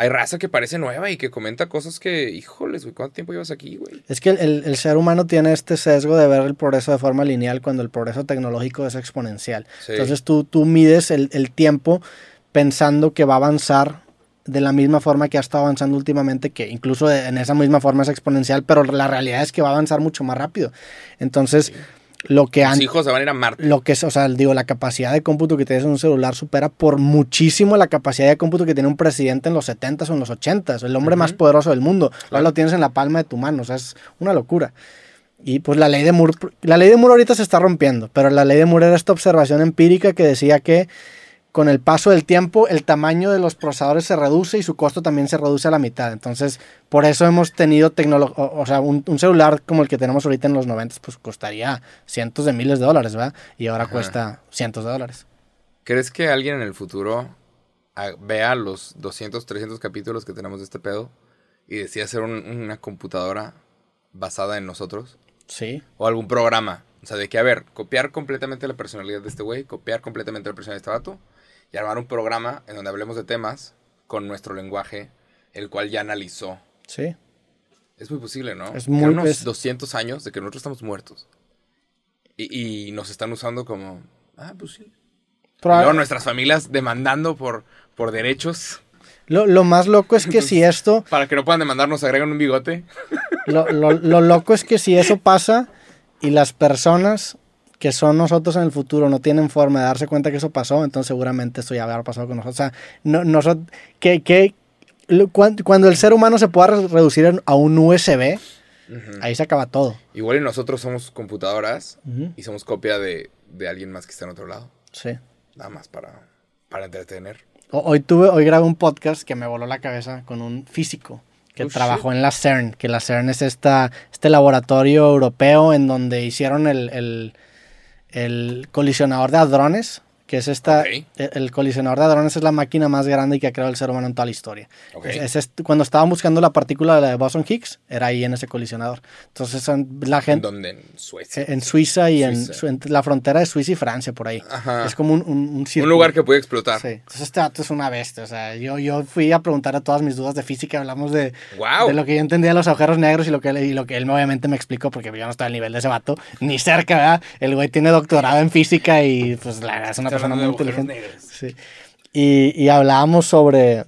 hay raza que parece nueva y que comenta cosas que, híjoles, güey, ¿cuánto tiempo llevas aquí, güey? Es que el, el ser humano tiene este sesgo de ver el progreso de forma lineal cuando el progreso tecnológico es exponencial. Sí. Entonces tú, tú mides el, el tiempo pensando que va a avanzar de la misma forma que ha estado avanzando últimamente, que incluso en esa misma forma es exponencial, pero la realidad es que va a avanzar mucho más rápido. Entonces, lo que antes... hijos se van a ir a Marte. Lo que es, o sea, digo, la capacidad de cómputo que tienes en un celular supera por muchísimo la capacidad de cómputo que tiene un presidente en los 70s o en los 80s, el hombre más poderoso del mundo. Ahora lo tienes en la palma de tu mano, o sea, es una locura. Y pues la ley de Moore, la ley de Moore ahorita se está rompiendo, pero la ley de Moore era esta observación empírica que decía que con el paso del tiempo el tamaño de los procesadores se reduce y su costo también se reduce a la mitad. Entonces, por eso hemos tenido tecnología, o, o sea, un, un celular como el que tenemos ahorita en los 90, pues costaría cientos de miles de dólares, ¿verdad? Y ahora Ajá. cuesta cientos de dólares. ¿Crees que alguien en el futuro ah, vea los 200, 300 capítulos que tenemos de este pedo y decida hacer un- una computadora basada en nosotros? Sí. O algún programa. O sea, de que, a ver, copiar completamente la personalidad de este güey, copiar completamente la personalidad de este vato y armar un programa en donde hablemos de temas con nuestro lenguaje, el cual ya analizó. Sí. Es muy posible, ¿no? Es muy- unos es- 200 años de que nosotros estamos muertos. Y, y nos están usando como... Ah, pues sí. Y Proba- luego nuestras familias demandando por, por derechos. lo, lo más loco es que si esto, Para que no puedan demandarnos, agregan un bigote. lo, lo- lo loco es que si eso pasa y las personas que son nosotros en el futuro no tienen forma de darse cuenta que eso pasó, entonces seguramente esto ya habrá pasado con nosotros. O sea, no, nosotros, que, que, cuando el ser humano se pueda re- reducir a un USB, ahí se acaba todo. Igual y nosotros somos computadoras y somos copia de, de alguien más que está en otro lado. Sí. Nada más para, para entretener. O- Hoy tuve, hoy grabé un podcast que me voló la cabeza con un físico que Oh, trabajó en la CERN, que la CERN es esta, este laboratorio europeo en donde hicieron el, el, el colisionador de hadrones, que es esta, Ok. el, el colisionador de hadrones es la máquina más grande que ha creado el ser humano en toda la historia. Ok. Es- es cuando estaban buscando la partícula de la de Boson Higgs, era ahí en ese colisionador. Entonces la ¿En gente... dónde? En Suecia. En Suiza y en, Suiza. entre la frontera de Suiza y Francia, por ahí. Ajá. Es como un, un, un un lugar que puede explotar. Sí, entonces este dato es una bestia. O sea, yo, yo fui a preguntar a todas mis dudas de física, hablamos de, ¡Wow! de lo que yo entendía de los agujeros negros y lo que, y lo que él obviamente me explicó, porque yo no estaba al nivel de ese vato, ni cerca, ¿verdad? El güey tiene doctorado en física y pues la verdad es una persona muy inteligente. Sí. Y, y hablábamos sobre.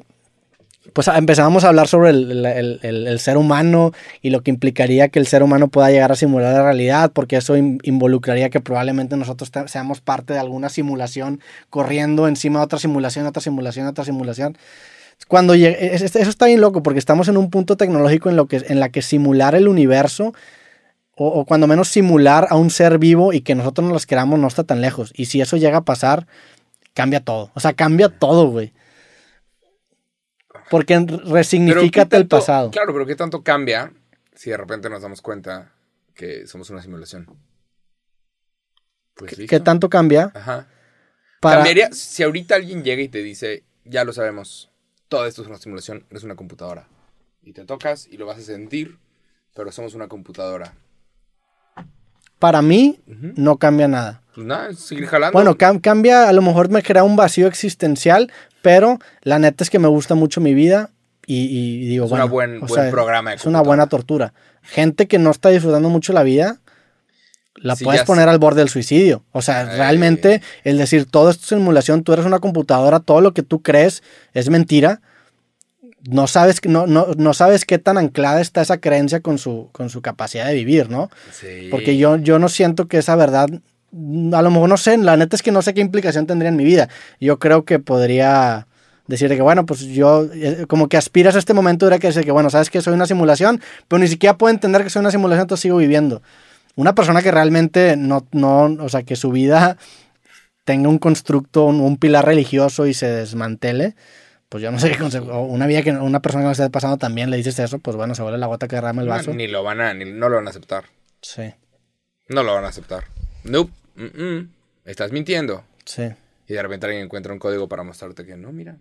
Pues empezábamos a hablar sobre el, el- el- el ser humano y lo que implicaría que el ser humano pueda llegar a simular la realidad, porque eso in- involucraría que probablemente nosotros te- seamos parte de alguna simulación corriendo encima de otra simulación, otra simulación, otra simulación. Cuando llegue- es- es- eso está bien loco, porque estamos en un punto tecnológico en, lo que, en la que simular el universo o, o cuando menos simular a un ser vivo y que nosotros nos los queramos no está tan lejos. Y si eso llega a pasar, cambia todo. O sea, cambia todo, güey. Porque Pero ¿qué resignifícate el pasado. Claro, pero ¿qué tanto cambia si de repente nos damos cuenta que somos una simulación? Pues ¿Qué listo. tanto cambia? Ajá. Para... Cambiaría si ahorita alguien llega y te dice, ya lo sabemos, todo esto es una simulación, eres una computadora. Y te tocas y lo vas a sentir, pero somos una computadora. Para mí, no cambia nada. Pues nada, seguir jalando. Bueno, cam- cambia, a lo mejor me crea un vacío existencial, pero la neta es que me gusta mucho mi vida y, y digo, Es bueno, una buen- o buen sea, programa Es una buena tortura. Gente que no está disfrutando mucho la vida, la Sí, puedes poner al borde del suicidio. O sea, Ay. realmente el decir todo esto es simulación, tú eres una computadora, todo lo que tú crees es mentira. No sabes, no, no, no sabes qué tan anclada está esa creencia con su, con su capacidad de vivir, ¿no? Sí. Porque yo, yo no siento que esa verdad a lo mejor no sé, la neta es que no sé qué implicación tendría en mi vida. Yo creo que podría decir que, bueno, pues yo, eh, como que aspiras a este momento, era que decir que, bueno, sabes que soy una simulación, pero ni siquiera puedo entender que soy una simulación, entonces sigo viviendo. Una persona que realmente no, no, o sea, que su vida tenga un constructo, un, un pilar religioso y se desmantele, pues yo no sé qué consejo. Una vida que una persona que no esté pasando también le dices eso, pues bueno, se vuelve la gota que derrama el No, vaso. ni lo van a, ni, no lo van a aceptar. Sí, No lo van a aceptar. Nope. Estás mintiendo. sí. Y de repente alguien encuentra un código para mostrarte que no, mira.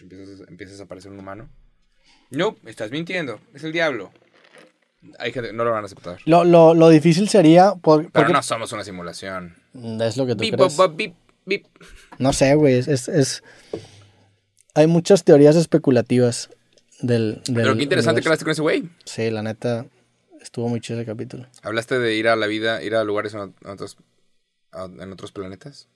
Empiezas, empiezas a aparecer un humano. Nope, estás mintiendo. Es el diablo. Hay gente, no lo van a aceptar. Lo, lo, lo difícil sería, por- Pero porque no somos una simulación. es lo que tú Bip, crees. No sé, güey, es, es, es- Hay muchas teorías especulativas del... del Pero qué interesante que universo. hablaste con ese güey. Sí, la neta, estuvo muy chido ese capítulo. Hablaste de ir a la vida, ir a lugares en, otros, a- en otros planetas.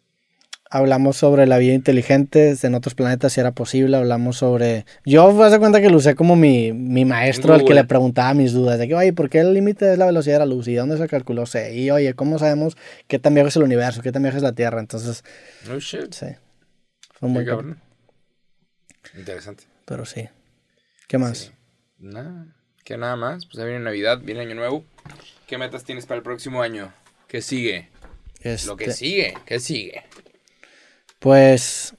Hablamos sobre la vida inteligente en otros planetas, si era posible. Hablamos sobre... Yo, me de cuenta que lo usé como mi, mi maestro, al que Google. le preguntaba mis dudas. De que, oye, ¿por qué el límite es la velocidad de la luz? ¿Y dónde se calculó? C? Y, oye, ¿cómo sabemos qué tan viejo es el universo? ¿Qué tan vieja es la Tierra? Entonces, No shit. sí. Fue muy cabrón. Interesante. Pero sí. ¿Qué más? Sí. Nada. Que nada más. Pues ya viene Navidad, viene Año Nuevo. ¿Qué metas tienes para el próximo año? ¿Qué sigue? Lo que Este, sigue. ¿Qué sigue? Pues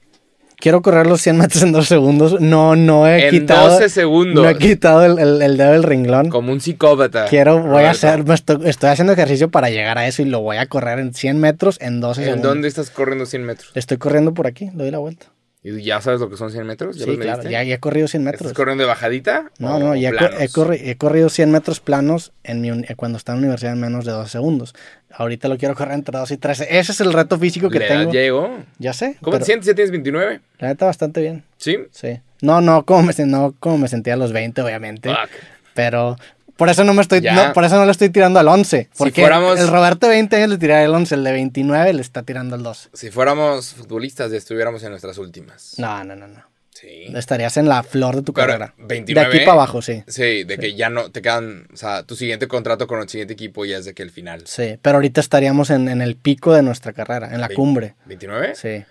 quiero correr los 100 metros en dos segundos. No, no he En quitado. 12 segundos. No he quitado el, el- el dedo del renglón. Como un psicópata. Quiero, voy a hacer, estoy, estoy haciendo ejercicio para llegar a eso y lo voy a correr en 100 metros en 12 ¿En segundos. dónde estás corriendo 100 metros? Estoy corriendo por aquí, doy la vuelta. ¿Y ya sabes lo que son 100 metros? ¿Ya Sí, los claro, ya, ya he corrido 100 metros. ¿Estás corriendo de bajadita? No, no, ya he, cor- planos? he corri- he corrido 100 metros planos en mi uni- cuando estaba en la universidad en menos de 12 segundos. Ahorita lo quiero correr entre 2 y 13. Ese es el reto físico que tengo. ya llegó. Ya sé. ¿Cómo te sientes? ¿Ya tienes 29? La neta bastante bien. ¿Sí? Sí. No, no como me, no como me sentía a los 20, obviamente. Fuck. Pero por eso no me estoy, no, por eso no le estoy tirando al 11. Porque fuéramos- el Roberto de 20 años le tiraría el 11, el de 29 le está tirando al 12. Si fuéramos futbolistas, ya estuviéramos en nuestras últimas. No, no, no, no. Sí. Estarías en la flor de tu Claro, carrera. 29. De aquí para abajo, sí. Sí, de que ya no te quedan, o sea, tu siguiente contrato con el siguiente equipo ya es de que el final. Sí, pero ahorita estaríamos en, en el pico de nuestra carrera, en la cumbre. ¿29? Sí.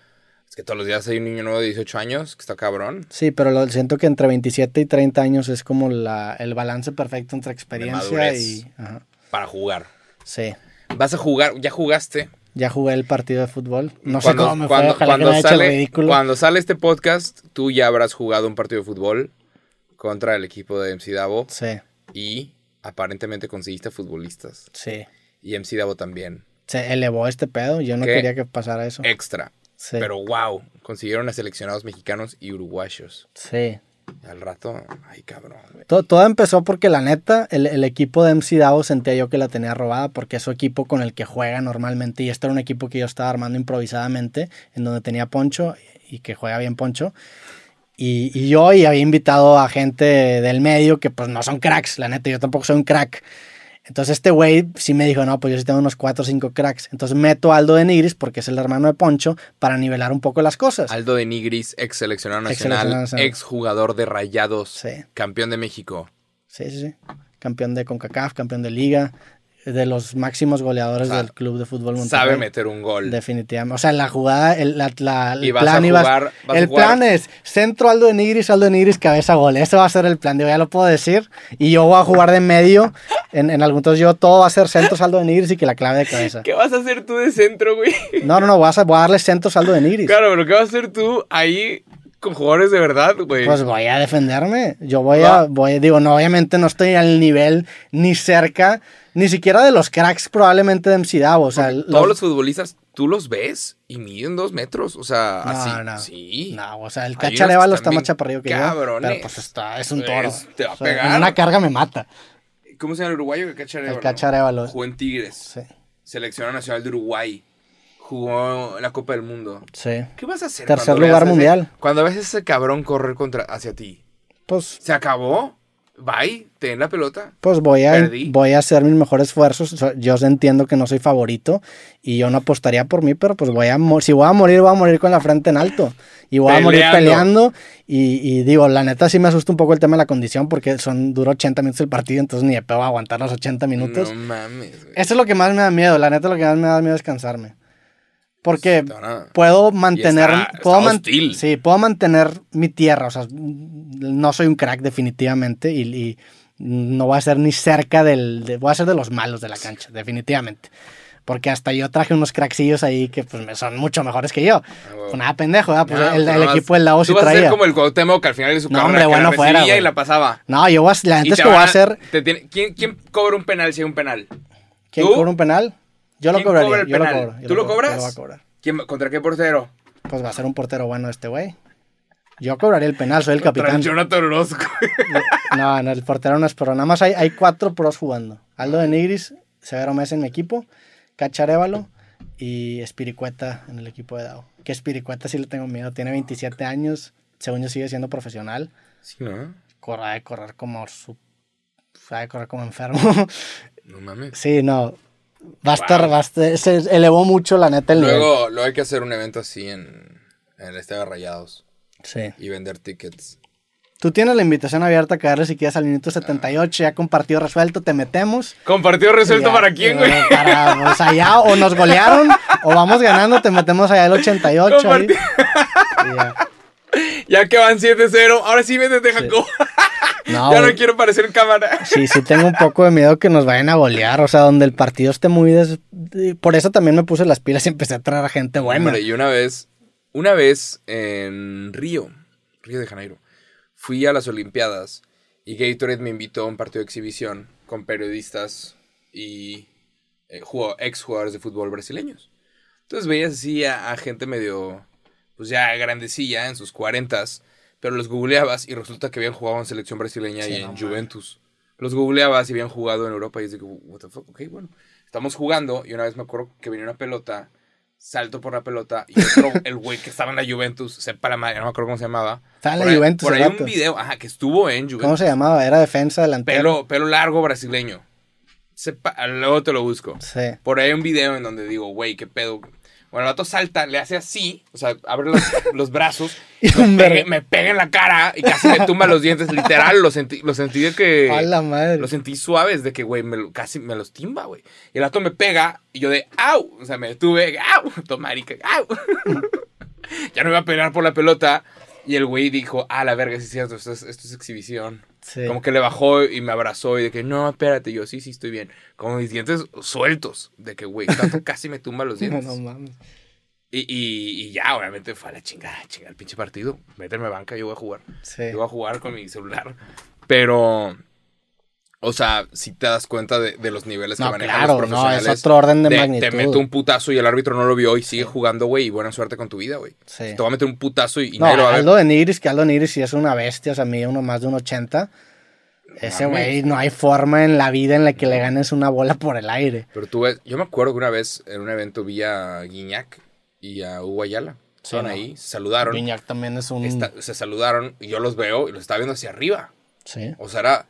Es que todos los días hay un niño nuevo de 18 años que está cabrón. Sí, pero lo, siento que entre 27 y 30 años es como la, el balance perfecto entre experiencia y... ajá. Para jugar. Sí. Vas a jugar, ya jugaste. Ya jugué el partido de fútbol. No Cuando- sé cómo me cuando, fue, cuando sale, ridículo. Cuando sale este podcast, tú ya habrás jugado un partido de fútbol contra el equipo de MC Davo Sí, y aparentemente conseguiste futbolistas. sí. Y MC Davo también. Se elevó este pedo. Yo no ¿Qué? quería que pasara eso. Extra. Sí. Pero wow, consiguieron a seleccionados mexicanos y uruguayos. Sí. Al rato, ay cabrón. Todo, todo empezó porque la neta, el, el equipo de MC Davo sentía yo que la tenía robada porque es su equipo con el que juega normalmente y este era un equipo que yo estaba armando improvisadamente en donde tenía Poncho y que juega bien Poncho. Y, y yo y había invitado a gente del medio que pues no son cracks, la neta, yo tampoco soy un crack. Entonces este güey sí me dijo, no, pues yo sí tengo unos 4 o 5 cracks. Entonces meto a Aldo de Nigris, porque es el hermano de Poncho, para nivelar un poco las cosas. Aldo de Nigris, ex seleccionado nacional. ex jugador de Rayados, Sí. campeón de México. Sí, sí, sí. Campeón de CONCACAF, campeón de liga, de los máximos goleadores O sea, del club de fútbol Monterrey. Sabe meter un gol. Definitivamente. O sea, la jugada, el, la, la- el vas plan a iba- jugar- vas a el plan es centro Aldo de Nigris, Aldo de Nigris, cabeza gol. Ese va a ser el plan, digo, ya lo puedo decir. Y yo voy a jugar de medio. En, en algún entonces yo todo va a ser centro Aldo de Nigris y que la clave de cabeza. ¿Qué vas a hacer tú de centro, güey? No, no, no, voy a, voy a darle centro Aldo de Nigris. Claro, pero ¿qué vas a hacer tú ahí con jugadores de verdad, güey? Pues voy a defenderme. Yo voy a, voy, digo, no, obviamente no estoy al nivel ni cerca, ni siquiera de los cracks probablemente de MC Davo. O sea, los- todos los futbolistas, tú los ves y miden dos metros. O sea, No, así. no. Sí. No, o sea, el Hay Cacha unos Arevalo que está más chaparrillo que yo. cabrones. Pero pues está, es un toro. Es- te va a O sea, pegar. En una carga me mata. ¿Cómo se llama el uruguayo que Cacha Arevalo? El Cacha Arevalo. Jugó en Tigres. Sí, Selección nacional de Uruguay. Jugó en la Copa del Mundo. sí. ¿Qué vas a hacer? Tercer lugar ese- mundial. cuando ves a ese cabrón correr contra, hacia ti. Pues, ¿Se acabó? Bye, ten la pelota. pues voy a, Perdí. voy a hacer mis mejores esfuerzos. Yo entiendo que no soy favorito y yo no apostaría por mí, pero pues voy a si voy a morir, voy a morir con la frente en alto. Y voy a morir Peleando. Y, y digo, la neta sí me asusta un poco el tema de la condición porque son duro 80 minutos el partido, entonces ni de pedo aguantar los 80 minutos. No mames, güey. Eso es lo que más me da miedo, la neta lo que más me da miedo es cansarme. Porque van a- puedo mantener. está- está puedo man- sí, puedo mantener mi tierra. O sea, no soy un crack, definitivamente. Y, y no voy a ser ni cerca del. de- voy a ser de los malos de la cancha, definitivamente. Porque hasta yo traje unos cracksillos ahí que pues me son mucho mejores que yo. huevo. Pues nada, pendejo, ¿verdad? Pues No, el, pero el más- equipo del lado sí Tú vas a ser traía. como el Cuauhtémoc que al final de su No, carrera hombre, que bueno la fuera, y la pasaba. No, yo voy a, la neta es que voy van a hacer. te tiene- ¿quién, ¿Quién cobra un penal si hay un penal? ¿Quién ¿Tú? cobra un penal? Yo lo ¿Quién cobraría. cobra el yo lo penal? cobro, yo ¿Tú lo cobro, cobras? Yo lo voy a cobrar. ¿Quién, ¿Contra qué portero? Pues va a ser un portero bueno este güey. Yo cobraría el penal, soy el capitán. Jonathan Orozco. No, no, el portero no es pro. Nada más hay, hay cuatro pros jugando. Aldo de Nigris, Severo Mesa en mi equipo, Cacharévalo y Espiricueta en el equipo de Dao. Que Espiricueta sí le tengo miedo. Tiene 27 años, según yo sigue siendo profesional. sí, ¿no? Corre de correr como su... Sabe correr como enfermo. No mames. sí, no. Va a estar, va a estar- se elevó mucho la neta el nivel. Luego, luego hay que hacer un evento así en, en el Estadio de Rayados Sí. y vender tickets. Tú tienes la invitación abierta a caerle si quieres al minuto 78, ya con partido resuelto, te metemos. ¿Compartido resuelto Ya, para quién, güey? Para, pues allá, o nos golearon, o vamos ganando, te metemos allá el 88. ahí. Comparti- Y ya. Ya que van 7-0, ahora sí métete, Jacob. No, ya no quiero aparecer en cámara. Sí, sí tengo un poco de miedo que nos vayan a golear, o sea, donde el partido esté muy... des- Por eso también me puse las pilas y empecé a traer a gente buena. Hombre, y una vez, una vez en Río, Río de Janeiro, fui a las Olimpiadas y Gatorade me invitó a un partido de exhibición con periodistas y eh, jugó- ex jugadores de fútbol brasileños. Entonces veías así a, a gente medio, pues ya grandecilla, en sus cuarentas, pero los googleabas y resulta que habían jugado en selección brasileña Sí, y en. Juventus. Los googleabas y habían jugado en Europa y es de que, what the fuck, ok, bueno. Estamos jugando y una vez me acuerdo que venía una pelota, salto por la pelota y otro, el güey que estaba en la Juventus, sepa la madre, no me acuerdo cómo se llamaba. Estaba en la ahí- Juventus Por ahí un video, ajá, que estuvo en Juventus. ¿Cómo se llamaba? Era defensa delantero. Pelo, pelo largo brasileño. Sepa, luego te lo busco. Sí. Por ahí un video en donde digo, güey, qué pedo. Bueno, el vato salta, le hace así, o sea, abre los, los brazos, Y me, pega en la cara y casi me tumba los dientes. Literal, lo sentí, lo sentí de que. A la madre. Lo sentí suaves de que, güey, me casi me los timba, güey. Y el vato me pega y yo de, ¡au! O sea, me detuve, ¡au! Tomarica, ¡au! ya no iba a pelear por la pelota. Y el güey dijo, ah, la verga, sí es cierto, esto es, esto es exhibición. Sí. Como que le bajó y me abrazó y de que, no, espérate, yo, sí, sí, estoy bien. Como mis dientes sueltos, de que, güey, tanto casi me tumba los No, dientes. no mames. Y, y, y ya, obviamente, fue a la chingada, chingada, el pinche partido. Méterme banca, yo voy a jugar. Sí. Yo voy a jugar con mi celular. Pero, o sea, si te das cuenta de, de los niveles que No, manejan claro, los no, profesionales. es otro orden de Te magnitud. meto un putazo y el árbitro no lo vio y sigue jugando, güey, y buena suerte con tu vida, güey. Sí. Te va a meter un putazo y, y No. Aldo de Nigris, que Aldo Nigris sí es una bestia, o sea, mide uno más de un 80. Ese güey no hay forma en la vida en la que le ganes una bola por el aire. Pero tú ves, yo me acuerdo que una vez en un evento vi a Guiñac y a Hugo Ayala. Sí, Estaban no. ahí, se saludaron. Guiñac también es un... se saludaron y yo los veo y los estaba viendo hacia arriba. Sí. O sea, era,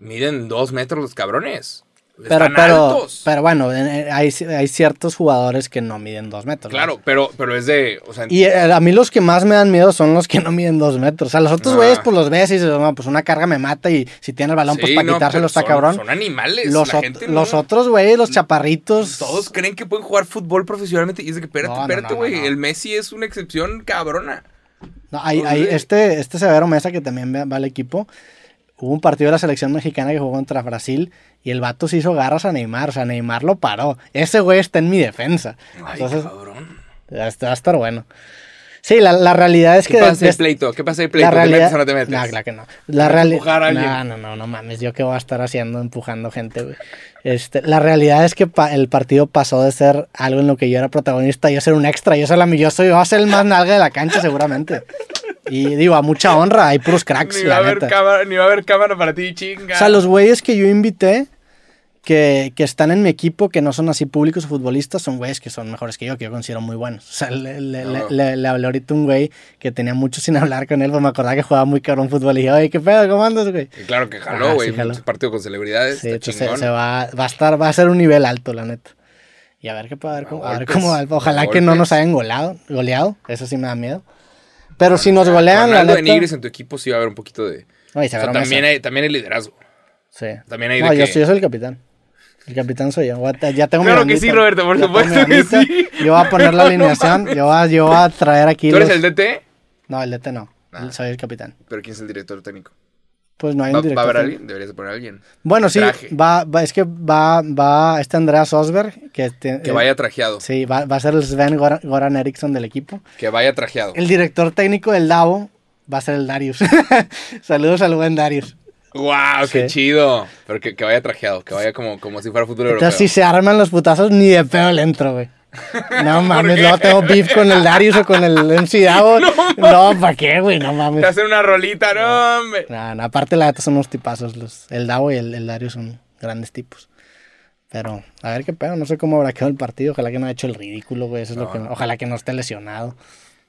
miden dos metros los cabrones. Pero, Están pero, altos. pero bueno, en- en- hay, hay ciertos jugadores que no miden dos metros. ¿no? claro, pero, pero es de, o sea, Y eh, a mí los que más me dan miedo son los que no miden dos metros. O sea, los otros Ah. güeyes, pues los ves y dices, no, pues una carga me mata y si tiene el balón, pues para no, quitárselo está cabrón. Son animales. los, la ot- gente los no- otros güeyes, los chaparritos. Todos creen que pueden jugar fútbol profesionalmente y es de que, espérate, espérate, güey. El Messi es una excepción cabrona. No, hay, hay este, este Severo Mesa que también va al equipo. Hubo un partido de la selección mexicana que jugó contra Brasil y el vato se hizo garras a Neymar. O sea, Neymar lo paró. Ese güey está en mi defensa. Ay, Entonces, cabrón. va a estar- bueno. Sí, la, la realidad es ¿Qué que... pasa de- el pleito? ¿Qué pasa el la pleito? ¿Te realidad... o no te metes? No, claro que no. La ¿Vas a realidad... empujar a alguien? No, no, no, no mames. Yo qué voy a estar haciendo empujando gente, güey. Este, la realidad es que pa- el partido pasó de ser algo en lo que yo era protagonista, yo ser un extra, yo ser la yo soy, yo a ser el más nalga de la cancha seguramente. Y digo, a mucha honra, hay puros cracks, Ni va, a la haber neta. cámara, ni va a haber cámara para ti, chinga. O sea, los güeyes que yo invité, que, que están en mi equipo, que no son así públicos o futbolistas, son güeyes que son mejores que yo, que yo considero muy buenos. O sea, le, le, le- le- le hablé ahorita a un güey que tenía mucho sin hablar con él, pues me acordaba que jugaba muy cabrón fútbol y dije, oye, ¿qué pedo? ¿Cómo andas, güey? Y claro que jaló, güey. sí partido con celebridades. Sí, está chingón. se va, va a estar, va a ser un nivel alto, la neta. Y a ver qué puede, a ver cómo, a ver cómo. Ojalá a que no nos hayan goleado, goleado, eso sí me da miedo. Pero si nos golean, Con la Aldo de neta... Nigris en tu equipo sí va a haber un poquito de... No, y O sea, también hay, también hay liderazgo. Sí. También hay No, de yo, que... soy- yo soy el capitán. El capitán soy yo. Ya tengo Claro mi que sí. Roberto, por supuesto que sí. Yo voy a poner la alineación. yo, voy a, yo voy a traer aquí. ¿Tú eres los- el DT? No, el DT no. Ah. Soy el capitán. Pero ¿quién es el director técnico? Pues no hay ¿Va, un va a director. haber alguien? Deberías de poner a alguien. Bueno, sí, va, va, es que va, va este Andreas Osberg, que, te- Que eh, vaya trajeado. sí, va, va a ser el Sven Goran, Goran Eriksson del equipo. Que vaya trajeado. El director técnico del Davo va a ser el Darius. Saludos al buen Darius. ¡Wow! ¡Qué Sí. chido! Pero que, que vaya trajeado, que vaya como, como si fuera europeo. Entonces, si se arman los putazos, ni de pedo le entro, güey. No mames, luego tengo beef con el Darius o con el MC Davo. No, ¿para qué, güey? No Te mames. hacen una rolita, no, hombre. No, no, aparte, la neta son unos tipazos. Los, el Davo y el, el Darius son grandes tipos. Pero, a ver qué pedo. No sé cómo habrá quedado el partido. Ojalá que no haya hecho el ridículo, güey. Eso es lo que, ojalá que no esté lesionado.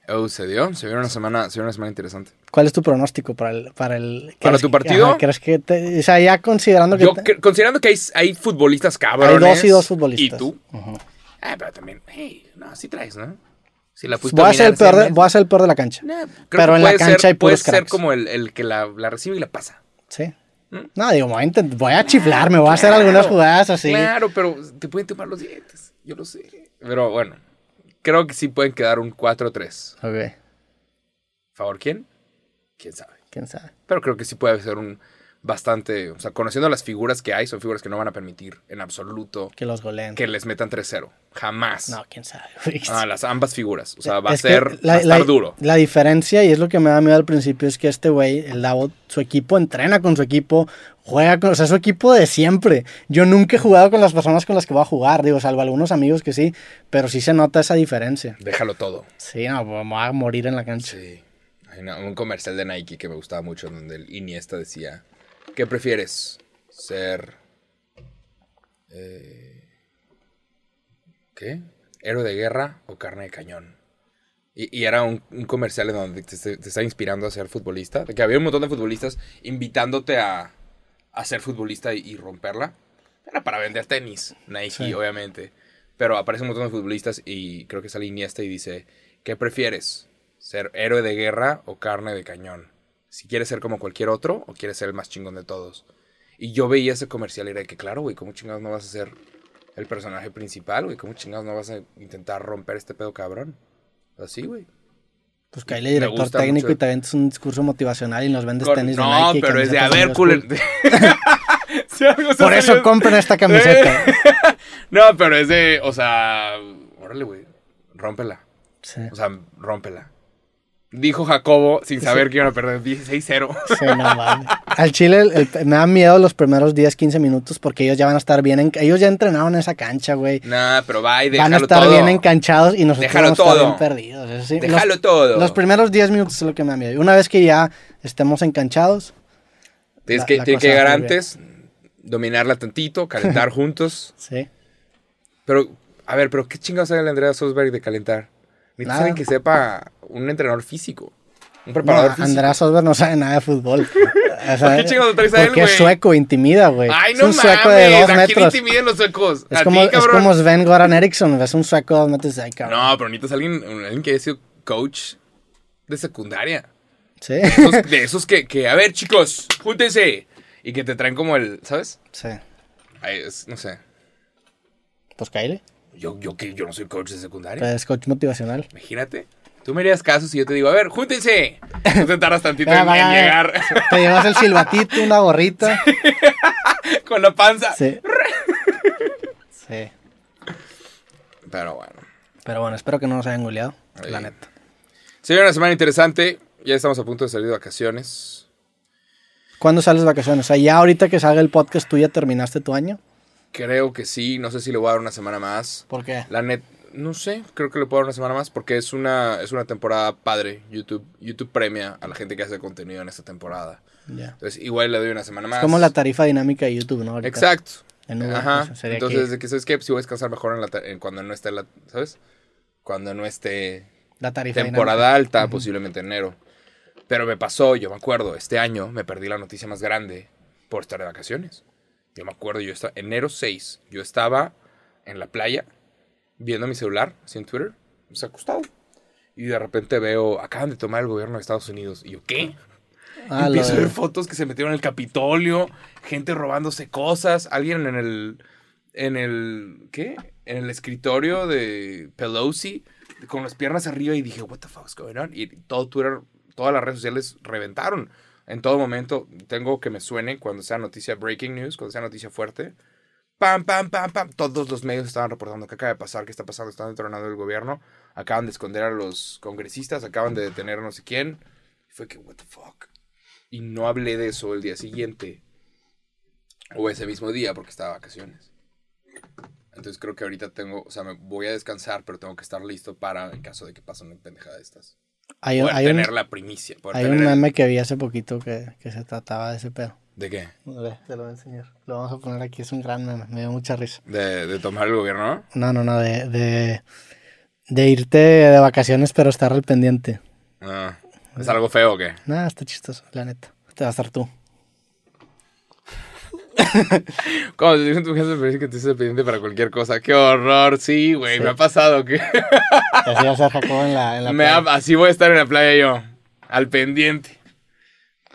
Oh, se dio. Se vio una semana, se vio una semana interesante. ¿Cuál es tu pronóstico para el. Para, el, ¿Para tu que- partido? ajá, ¿Crees que te- o sea, ya considerando que. Yo, te- considerando que hay, hay futbolistas hay cabrones. dos y dos futbolistas. ¿Y tú? Ah, pero también, hey, no, sí traes, ¿no? Si la Voy a, ser el dominar, peor de, voy a ser el peor de la cancha. Pero en la cancha ser- hay puros Puede ser como el, el que la, la recibe y la pasa. Sí. ¿Mm? No, digo, voy a, voy a chiflar, me voy a hacer Claro, algunas jugadas así. Claro, pero te pueden tomar los dientes. Yo lo sé. Pero bueno, creo que sí pueden quedar un 4-3. Ok, ¿Favor quién? ¿Quién sabe? quién sabe. Pero creo que sí puede ser un bastante... O sea, conociendo las figuras que hay, son figuras que no van a permitir en absoluto Que los goleen. que les metan 3-0. Jamás. No, quién sabe. Ah, las ambas figuras. O sea, va a Es ser... la, va a estar la- duro. La diferencia, y es lo que me da miedo al principio, es que este güey, el Davo, su equipo entrena con su equipo, juega con, o sea, su equipo de siempre. Yo nunca he jugado con las personas con las que voy a jugar, digo, salvo algunos amigos que sí, pero sí se nota esa diferencia. Déjalo todo. Sí, no, voy a morir en la cancha. Sí. Hay una- un comercial de Nike que me gustaba mucho donde el Iniesta decía, ¿qué prefieres? ¿Ser... eh, ¿Qué? ¿Héroe de guerra o carne de cañón? Y, y era un, un comercial en donde te, te estaba inspirando a ser futbolista. De que había un montón de futbolistas invitándote a, a ser futbolista y, y romperla. Era para vender tenis, Nike, Sí. obviamente. Pero aparece un montón de futbolistas y creo que sale Iniesta y dice, ¿qué prefieres? ¿Ser héroe de guerra o carne de cañón? Si quieres ser como cualquier otro o quieres ser el más chingón de todos. Y yo veía ese comercial y era de que, claro, güey, ¿cómo chingados no vas a ser el personaje principal, güey? ¿Cómo chingados no vas a intentar romper este pedo cabrón? Así, güey. Pues caíle Me director gusta técnico mucho. y te aventas un discurso motivacional y nos vendes Con- tenis de no, Nike. pero es de, a ver. Si Por eso salió- compren esta camiseta. No, pero es de, o sea, órale, güey, rómpela. Sí. O sea, rómpela. Dijo Jacobo sin saber que iban a perder 16-0. Sí, no. Al Chile el- el- me da miedo los primeros 10, 15 minutos porque ellos ya van a estar bien. en- ellos ya entrenaron en esa cancha, güey. nah, pero va y Van a estar todo. bien enganchados y nosotros Déjalo vamos a estar todo. bien perdidos. eso sí. Déjalo los, todo. Los primeros 10 minutos es lo que me da miedo. Una vez que ya estemos enganchados, Tienes la- que, la tienes que llegar antes, dominarla tantito, calentar juntos. sí. Pero, a ver, pero ¿qué chingados sabe el Andrea Sosberg de calentar? Necesitas alguien que sepa un entrenador físico. Un No, preparador físico. András Osberg no sabe nada de fútbol. O sea, ¿Por qué chingados traes a él, Porque es güey? sueco, intimida, güey. Ay, es no un mames. sueco de dos ¿A quién metros. intimiden los suecos? Es ¿A como, ti, es como Sven Goran Eriksson, es un sueco de dos metros. Ay, cabrón. No, pero necesitas alguien, alguien que haya sido coach de secundaria. Sí. Esos- de esos que, que, a ver, chicos, júntense. Y que te traen como el, ¿sabes? sí. Ay, es- no sé. Pues Kyle. Yo, yo que yo no soy coach de secundaria. Pues es coach motivacional. Imagínate. Tú me harías caso si yo te digo, a ver, júntense. No te tardas tantito en, llegar Te llevas el silbatito, una gorrita. con la panza. Sí. Sí. Pero bueno. Pero bueno, espero que no nos hayan goleado. La neta. Se viene una semana interesante. Ya estamos a punto de salir de vacaciones. ¿Cuándo sales de vacaciones? O sea, ya ahorita que salga el podcast, ¿tú ya terminaste tu año? Creo que sí. No sé si le voy a dar una semana más. ¿Por qué? La net, no sé, creo que le puedo dar una semana más porque es una, es una temporada padre. YouTube, YouTube premia a la gente que hace contenido en esta temporada. Ya. Entonces, igual le doy una semana más. Es como la tarifa dinámica de YouTube, ¿no? Ahorita. Exacto. En Uber, Ajá. pues, Entonces, que que sabes que si voy a descansar mejor en la en cuando no esté la, ¿sabes? Cuando no esté la tarifa temporada dinámica. alta, posiblemente enero. Pero me pasó, yo me acuerdo, este año me perdí la noticia más grande por estar de vacaciones. Yo me acuerdo, yo estaba, enero 6, yo estaba en la playa viendo mi celular, así en Twitter, pues acostado. Y de repente veo, acaban de tomar el gobierno de Estados Unidos. Y yo, ¿qué? Ah, Empiezo a ver fotos que se metieron en el Capitolio, gente robándose cosas, alguien en el en el, ¿qué? En el escritorio de Pelosi, con las piernas arriba y dije, what the fuck is going on? Y todo Twitter, todas las redes sociales reventaron. En todo momento tengo que me suene cuando sea noticia breaking news, cuando sea noticia fuerte. Pam, pam, pam, pam. Todos los medios estaban reportando qué acaba de pasar, qué está pasando, están entronando el gobierno. Acaban de esconder a los congresistas, acaban de detener a no sé quién. Y fue que, what the fuck. Y no hablé de eso el día siguiente. O ese mismo día porque estaba de vacaciones. Entonces creo que ahorita tengo, o sea, me voy a descansar, pero tengo que estar listo para en caso de que pase una pendejada de estas. Hay, Poder hay un, tener la primicia. hay un el- meme que vi hace poquito que, que se trataba de ese pedo. ¿De qué? Ver, te lo voy a enseñar. Lo vamos a poner aquí, es un gran meme, me dio mucha risa. De, de tomar el gobierno. No, no, no, de, de, de irte de vacaciones pero estar al pendiente. Ah, ¿Es algo feo o qué? Nada, está chistoso, la neta. Te va a estar tú. Como te dicen tu jefe, me dice que te estés pendiente para cualquier cosa. ¡Qué horror! Sí, güey, me ha pasado que... Así va a ser Jacobo en la, en la me ha- playa. así voy a estar en la playa yo, al pendiente.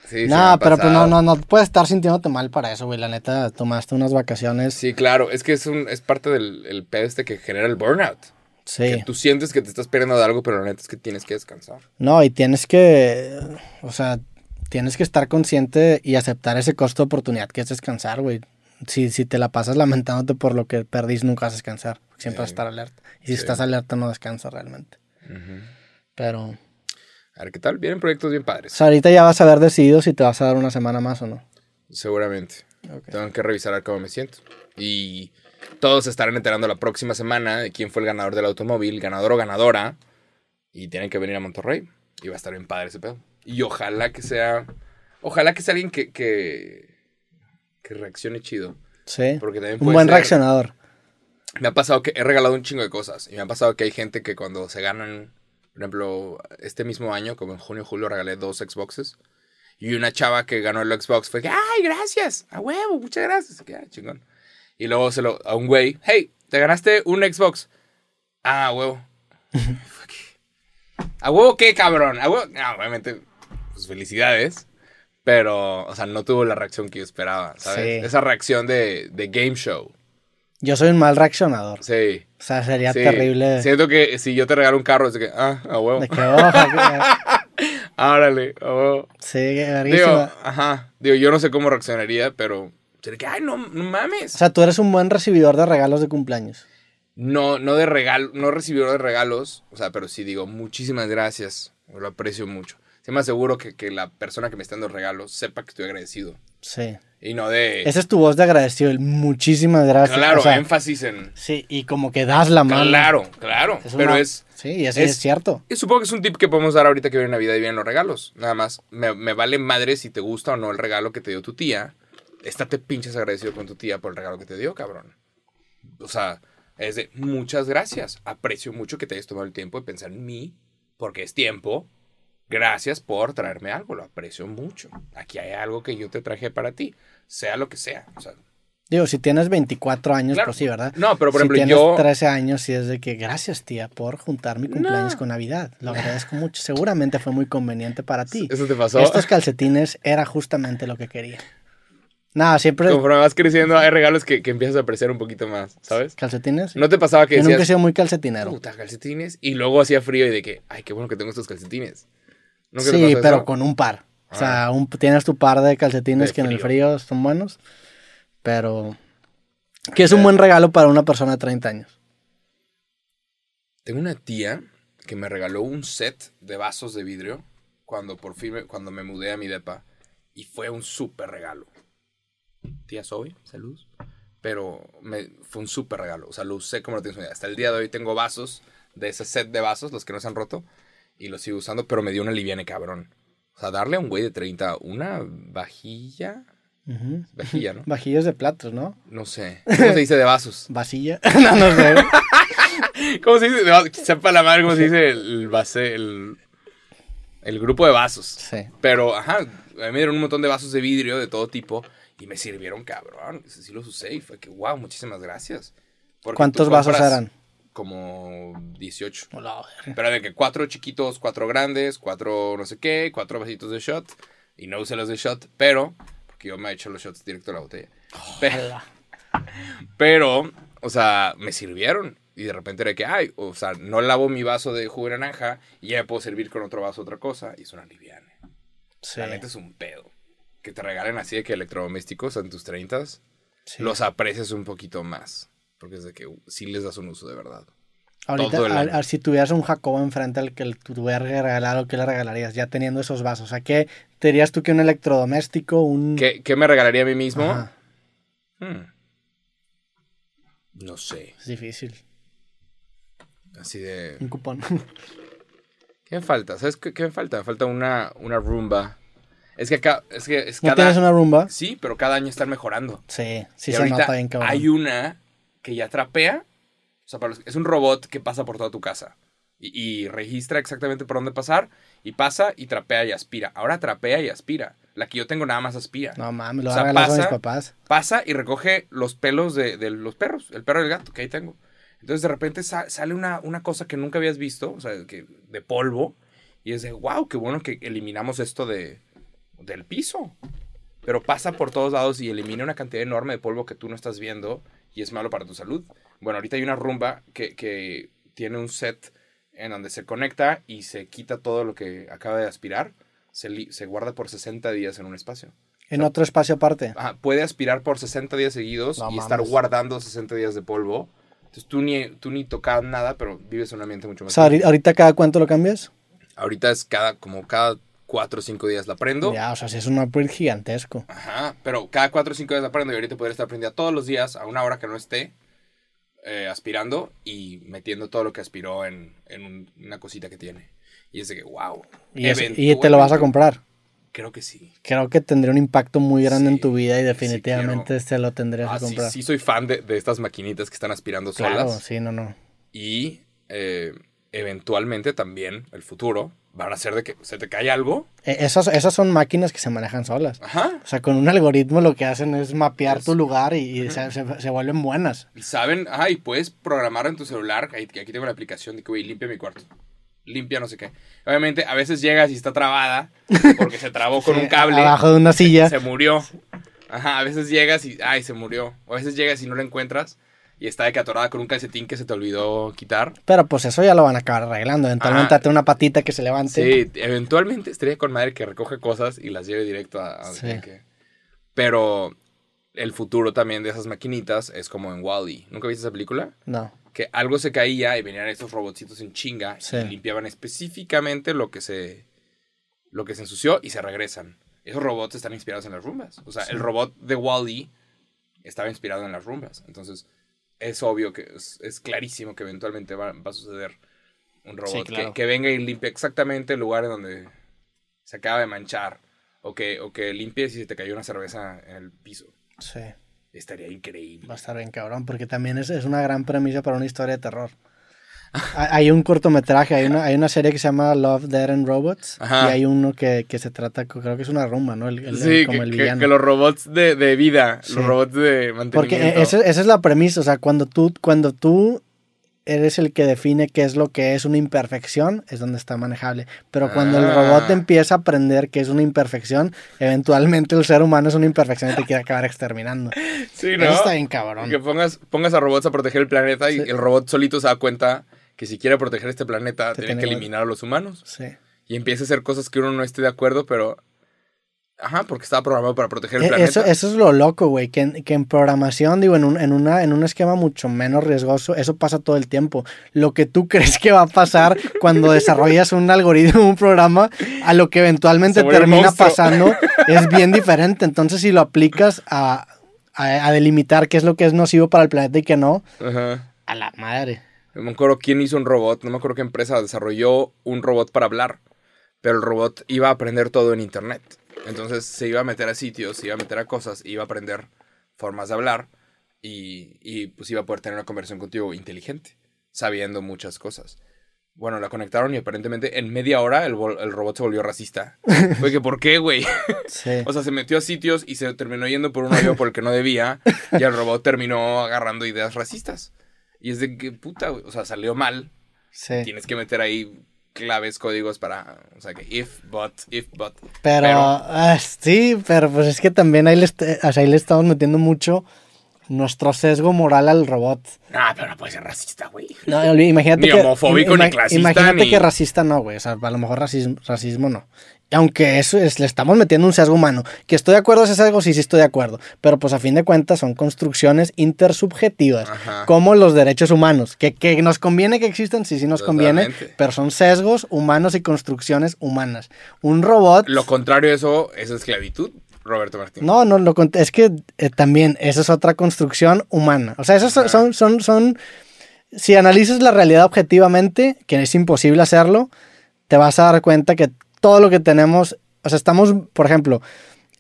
Sí, No, pero pues no, no, no puedes estar sintiéndote mal para eso, güey. La neta, tomaste unas vacaciones. Sí, claro, es que es, un, es parte del el pedo este que genera el burnout. Sí. Que tú sientes que te estás perdiendo de algo, pero la neta es que tienes que descansar. No, y tienes que, o sea, tienes que estar consciente y aceptar ese costo de oportunidad que es descansar, güey. Si, si te la pasas lamentándote por lo que perdís, nunca vas a descansar. Siempre vas a estar alerta. Y si Sí. estás alerta, no descansas realmente. Pero, A ver, ¿qué tal? Vienen proyectos bien o padres. sea, ahorita ya vas a haber decidido si te vas a dar una semana más o no. Seguramente. Tengo que revisar a ver cómo me siento. Y todos se estarán enterando la próxima semana de quién fue el ganador del automóvil, ganador o ganadora. Y tienen que venir a Monterrey. Y va a estar bien padre ese pedo. Y ojalá que sea. Ojalá que sea alguien que. que, que reaccione chido. Sí. Porque también Un puede buen ser- reaccionador. Me ha pasado que he regalado un chingo de cosas. Y me ha pasado que hay gente que cuando se ganan. Por ejemplo, este mismo año, como en junio o julio, regalé dos Xboxes. Y una chava que ganó el Xbox fue que, ¡ay, gracias! ¡A huevo! Muchas gracias. Que, "Ah, chingón. Y luego se lo, a un güey, ¡hey! Te ganaste un Xbox. Ah, huevo. ¿A huevo qué, cabrón? ¿A huevo? No, obviamente, pues felicidades. Pero, o sea, no tuvo la reacción que yo esperaba, ¿sabes? Sí. Esa reacción de, de game show. Yo soy un mal reaccionador. Sí. O sea, sería Sí, terrible. Siento que si yo te regalo un carro, es de que, ah, a huevo. De que, oja, Árale, a huevo. sí, que Digo, ajá. Digo, yo no sé cómo reaccionaría, pero sería que, ay, no, no mames. O sea, tú eres un buen recibidor de regalos de cumpleaños. no, no de regalo, no recibidor de regalos, o sea, pero sí digo, muchísimas gracias. Lo aprecio mucho. Sí me aseguro que, que la persona que me está dando regalos sepa que estoy agradecido. Sí. Y no de. Esa es tu voz de agradecido. el Muchísimas gracias. claro, O sea, énfasis en. Sí, y como que das la mano. Claro, claro. Es pero una- es. Sí, y así es- es, cierto. Y supongo que es un tip que podemos dar ahorita que viene Navidad y vienen los regalos. Nada más, me, me vale madre si te gusta o no el regalo que te dio tu tía. Estate pinches agradecido con tu tía por el regalo que te dio, cabrón. O sea, es de muchas gracias. Aprecio mucho que te hayas tomado el tiempo de pensar en mí, porque es tiempo. Gracias por traerme algo, lo aprecio mucho. Aquí hay algo que yo te traje para ti, sea lo que sea. O sea, Digo, si tienes 24 años, Claro. pues sí, ¿verdad? No, pero por si ejemplo, tienes yo- 13 años, sí es de que gracias, tía, por juntar mi cumpleaños No. con Navidad. Lo agradezco mucho. Seguramente fue muy conveniente para ti. ¿eso te pasó? Estos calcetines era justamente lo que quería. Nada, siempre. Conforme vas creciendo, hay regalos que, que empiezas a apreciar un poquito más, ¿sabes? ¿Calcetines? ¿No te pasaba que Yo nunca he decías, sido muy calcetinero. puta, calcetines? Y luego hacía frío y de que, ay, qué bueno que tengo estos calcetines. ¿Nunca te Sí, pero eso? con un par. O sea, Ah. un- tienes tu par de calcetines De que en el frío. son buenos, pero que es un buen regalo para una persona de 30 años. Tengo una tía que me regaló un set de vasos de vidrio cuando por fin, me- cuando me mudé a mi depa. Y fue un súper regalo. Tía Zoe, salud. Pero me, fue un súper regalo. O sea, lo usé como no tienes una idea. Hasta el día de hoy tengo vasos de ese set de vasos, los que no se han roto. Y los sigo usando, pero me dio una liviane cabrón. O sea, darle a un güey de 30 una vajilla. Vajilla, ¿no? Vajillos de platos, ¿no? No sé. ¿Cómo se dice de vasos? Vasilla. no, no sé. ¿Cómo se dice? de vasos? Sepa la madre cómo se dice el base, el, el grupo de vasos. Sí. Pero, ajá, a mí me dieron un montón de vasos de vidrio de todo tipo y me sirvieron cabrón. Sí los usé y fue que, wow, muchísimas gracias. Porque ¿Cuántos vasos eran? Como 18. Hola, Pero de que cuatro chiquitos, cuatro grandes, cuatro no sé qué, cuatro vasitos de shot. Y no usé los de shot, pero, porque yo me he hecho los shots directo a la botella. Pero. Pero, o sea, me sirvieron. Y de repente era que, ay, o sea, no lavo mi vaso de jugo de naranja y ya me puedo servir con otro vaso otra cosa. Y es una liviana. Sí. La neta es un pedo. Que te regalen así de que electrodomésticos en tus 30 sí. los aprecias un poquito más. Porque es de que uh, sí les das un uso de verdad. Ahorita, el a- a- si tuvieras un Jacobo enfrente al que le tuvieras que regalar, ¿o qué le regalarías? Ya teniendo esos vasos. O sea, ¿qué te dirías tú que un electrodoméstico, un... ¿Qué, qué me regalaría a mí mismo? Hmm. No sé. es difícil. Así de... Un cupón. ¿Qué me falta? ¿Sabes qué, qué me falta? Me falta una, una rumba. Es que acá... Es que es ¿No cada... tienes una rumba? Sí, pero cada año están mejorando. Sí, sí Y se nota bien cabrón. hay una que ya trapea. O sea, para los- es un robot que pasa por toda tu casa. Y, y registra exactamente por dónde pasar. Y pasa y trapea y aspira. Ahora trapea y aspira. La que yo tengo nada más aspira. No mames, lo O sea, regalar a mis pasa- papás. Pasa y recoge los pelos de, de los perros. El perro y el gato que ahí tengo. Entonces de repente sa- sale una, una cosa que nunca habías visto. O sea, que, de polvo. Y es de, wow, qué bueno que eliminamos esto de, del piso. Pero pasa por todos lados y elimina una cantidad enorme de polvo que tú no estás viendo y es malo para tu salud. Bueno, ahorita hay una rumba que, que tiene un set en donde se conecta y se quita todo lo que acaba de aspirar. Se, se guarda por 60 días en un espacio. En otro espacio aparte. Ajá, puede aspirar por 60 días seguidos No y estar mames. guardando 60 días de polvo. Entonces tú ni, tú ni tocas nada, pero vives en un ambiente mucho O más. sea, ahori- limpio. ahorita cada cuánto lo cambias. Ahorita es cada, como cada 4 o 5 días la prendo. Ya, o sea, sí es un upgrade gigantesco. Ajá, pero cada 4 o 5 días la prendo y ahorita podría estar prendida todos los días a una hora que no esté eh, aspirando y metiendo todo lo que aspiró en, en un- una cosita que tiene. Y es de que, wow. Y, es- y te lo vas a comprar. Creo que sí. Creo que tendría un impacto muy grande en Sí, tu vida y sí definitivamente se lo tendrías Ah, que sí, comprar. sí soy fan de, de estas maquinitas que están aspirando claro, solas. sí, no, no. Y eh, eventualmente también, el futuro, van a ser de que se te cae algo. E- Esas, esas son máquinas que se manejan solas. Ajá. O sea, con un algoritmo lo que hacen es mapear Es- tu lugar y, y se, se- se vuelven buenas. Y saben, ajá, y puedes programar en tu celular, ahí- aquí tengo la aplicación de que, güey, limpia mi cuarto. Limpia no sé qué. Obviamente, a veces llegas y está trabada, porque se trabó con Sí, un cable. Abajo de una silla. Se murió. Ajá, a veces llegas y, ay, se murió. O a veces llegas y no la encuentras y está de que atorada con un calcetín que se te olvidó quitar. Pero pues eso ya lo van a acabar arreglando. Eventualmente date una patita que se levante. Sí, eventualmente estaría con madre que recoge cosas y las lleve directo a... a- Sí. que- Pero el futuro también de esas maquinitas es como en Wall-E. ¿Nunca viste esa película? No. Que algo se caía y venían estos robotcitos en chinga Sí. y limpiaban específicamente lo que se lo que se ensució y se regresan. Esos robots están inspirados en las rumbas. O sea, Sí. el robot de Wall-E estaba inspirado en las rumbas. Entonces, es obvio que es, es clarísimo que eventualmente va, va a suceder un robot Sí, claro. que, que venga y limpie exactamente el lugar en donde se acaba de manchar. O que, o que limpie si se te cayó una cerveza en el piso. Sí. Estaría increíble. Va a estar bien cabrón, porque también es, es una gran premisa para una historia de terror. Hay un cortometraje, hay una, hay una serie que se llama Love, Dead and Robots. Ajá. Y hay uno que, que se trata, creo que es una rumba, ¿no? El, el- Sí, como que, el villano. que los robots de, de vida, Sí. los robots de mantenimiento. Porque e- esa es la premisa, o sea, cuando tú, cuando tú eres el que define qué es lo que es una imperfección, es donde está manejable. Pero cuando el Ah. robot empieza a aprender que es una imperfección, eventualmente el ser humano es una imperfección y te quiere acabar exterminando. Sí, ¿no? Eso está bien cabrón. Que pongas, pongas a robots a proteger el planeta y Sí. el robot solito se da cuenta que si quiere proteger este planeta, Te tiene tiene que que- eliminar a los humanos. Sí. Y empieza a hacer cosas que uno no esté de acuerdo, pero... Ajá, porque estaba programado para proteger el E- planeta. Eso, eso es lo loco, güey, que en, que en programación, digo, en un, en, una, en un esquema mucho menos riesgoso, eso pasa todo el tiempo. Lo que tú crees que va a pasar cuando desarrollas un algoritmo, un programa, a lo que eventualmente termina pasando, es bien diferente. Entonces, si lo aplicas a, a, a delimitar qué es lo que es nocivo para el planeta y qué no, Ajá. a la madre. No me acuerdo quién hizo un robot, no me acuerdo qué empresa desarrolló un robot para hablar, pero el robot iba a aprender todo en internet. Entonces se iba a meter a sitios, se iba a meter a cosas, iba a aprender formas de hablar y, y, pues iba a poder tener una conversación contigo inteligente, sabiendo muchas cosas. Bueno, la conectaron y aparentemente en media hora el, el robot se volvió racista. Fue que, ¿por qué, güey? Sí. O sea, se metió a sitios y se terminó yendo por un hoyo por el que no debía. Y el robot terminó agarrando ideas racistas. Y es de que, puta, güey, o sea, salió mal. sí. Tienes que meter ahí claves, códigos para, o sea, que if, but, if, but. Pero, Pero- ah, sí, pero pues es que también ahí le, est- o sea, ahí le estamos metiendo mucho nuestro sesgo moral al robot. Ah, pero no puede ser racista, güey. No, imagínate Ni que, homofóbico, ni clasista, Imagínate ni- que racista no, güey. O sea, a lo mejor racismo, racismo no. Aunque eso es, le estamos metiendo un sesgo humano. Que estoy de acuerdo ese sesgo, sí, sí estoy de acuerdo. Pero pues a fin de cuentas son construcciones intersubjetivas. Ajá. Como los derechos humanos. Que, que nos conviene que existan, sí, sí nos conviene. Pero son sesgos humanos y construcciones humanas. Un robot... Lo contrario de eso es esclavitud, Roberto Martín. No, no, lo, es que eh, también esa es otra construcción humana. O sea, esas son, son, son, son- si analizas la realidad objetivamente, que es imposible hacerlo, te vas a dar cuenta que todo lo que tenemos, o sea, estamos, por ejemplo,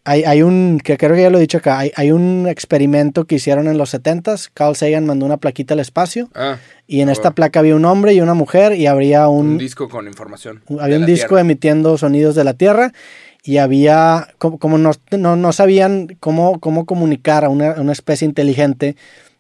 hay, hay un, que creo que ya lo he dicho acá, hay, hay un experimento que hicieron en los 70s, Carl Sagan mandó una plaquita al espacio Ah, y en esta placa había un hombre y una mujer y habría un, un, disco con información. había un disco Tierra. emitiendo sonidos de la Tierra y había, como, como no, no, no sabían cómo, cómo comunicar a una, una especie inteligente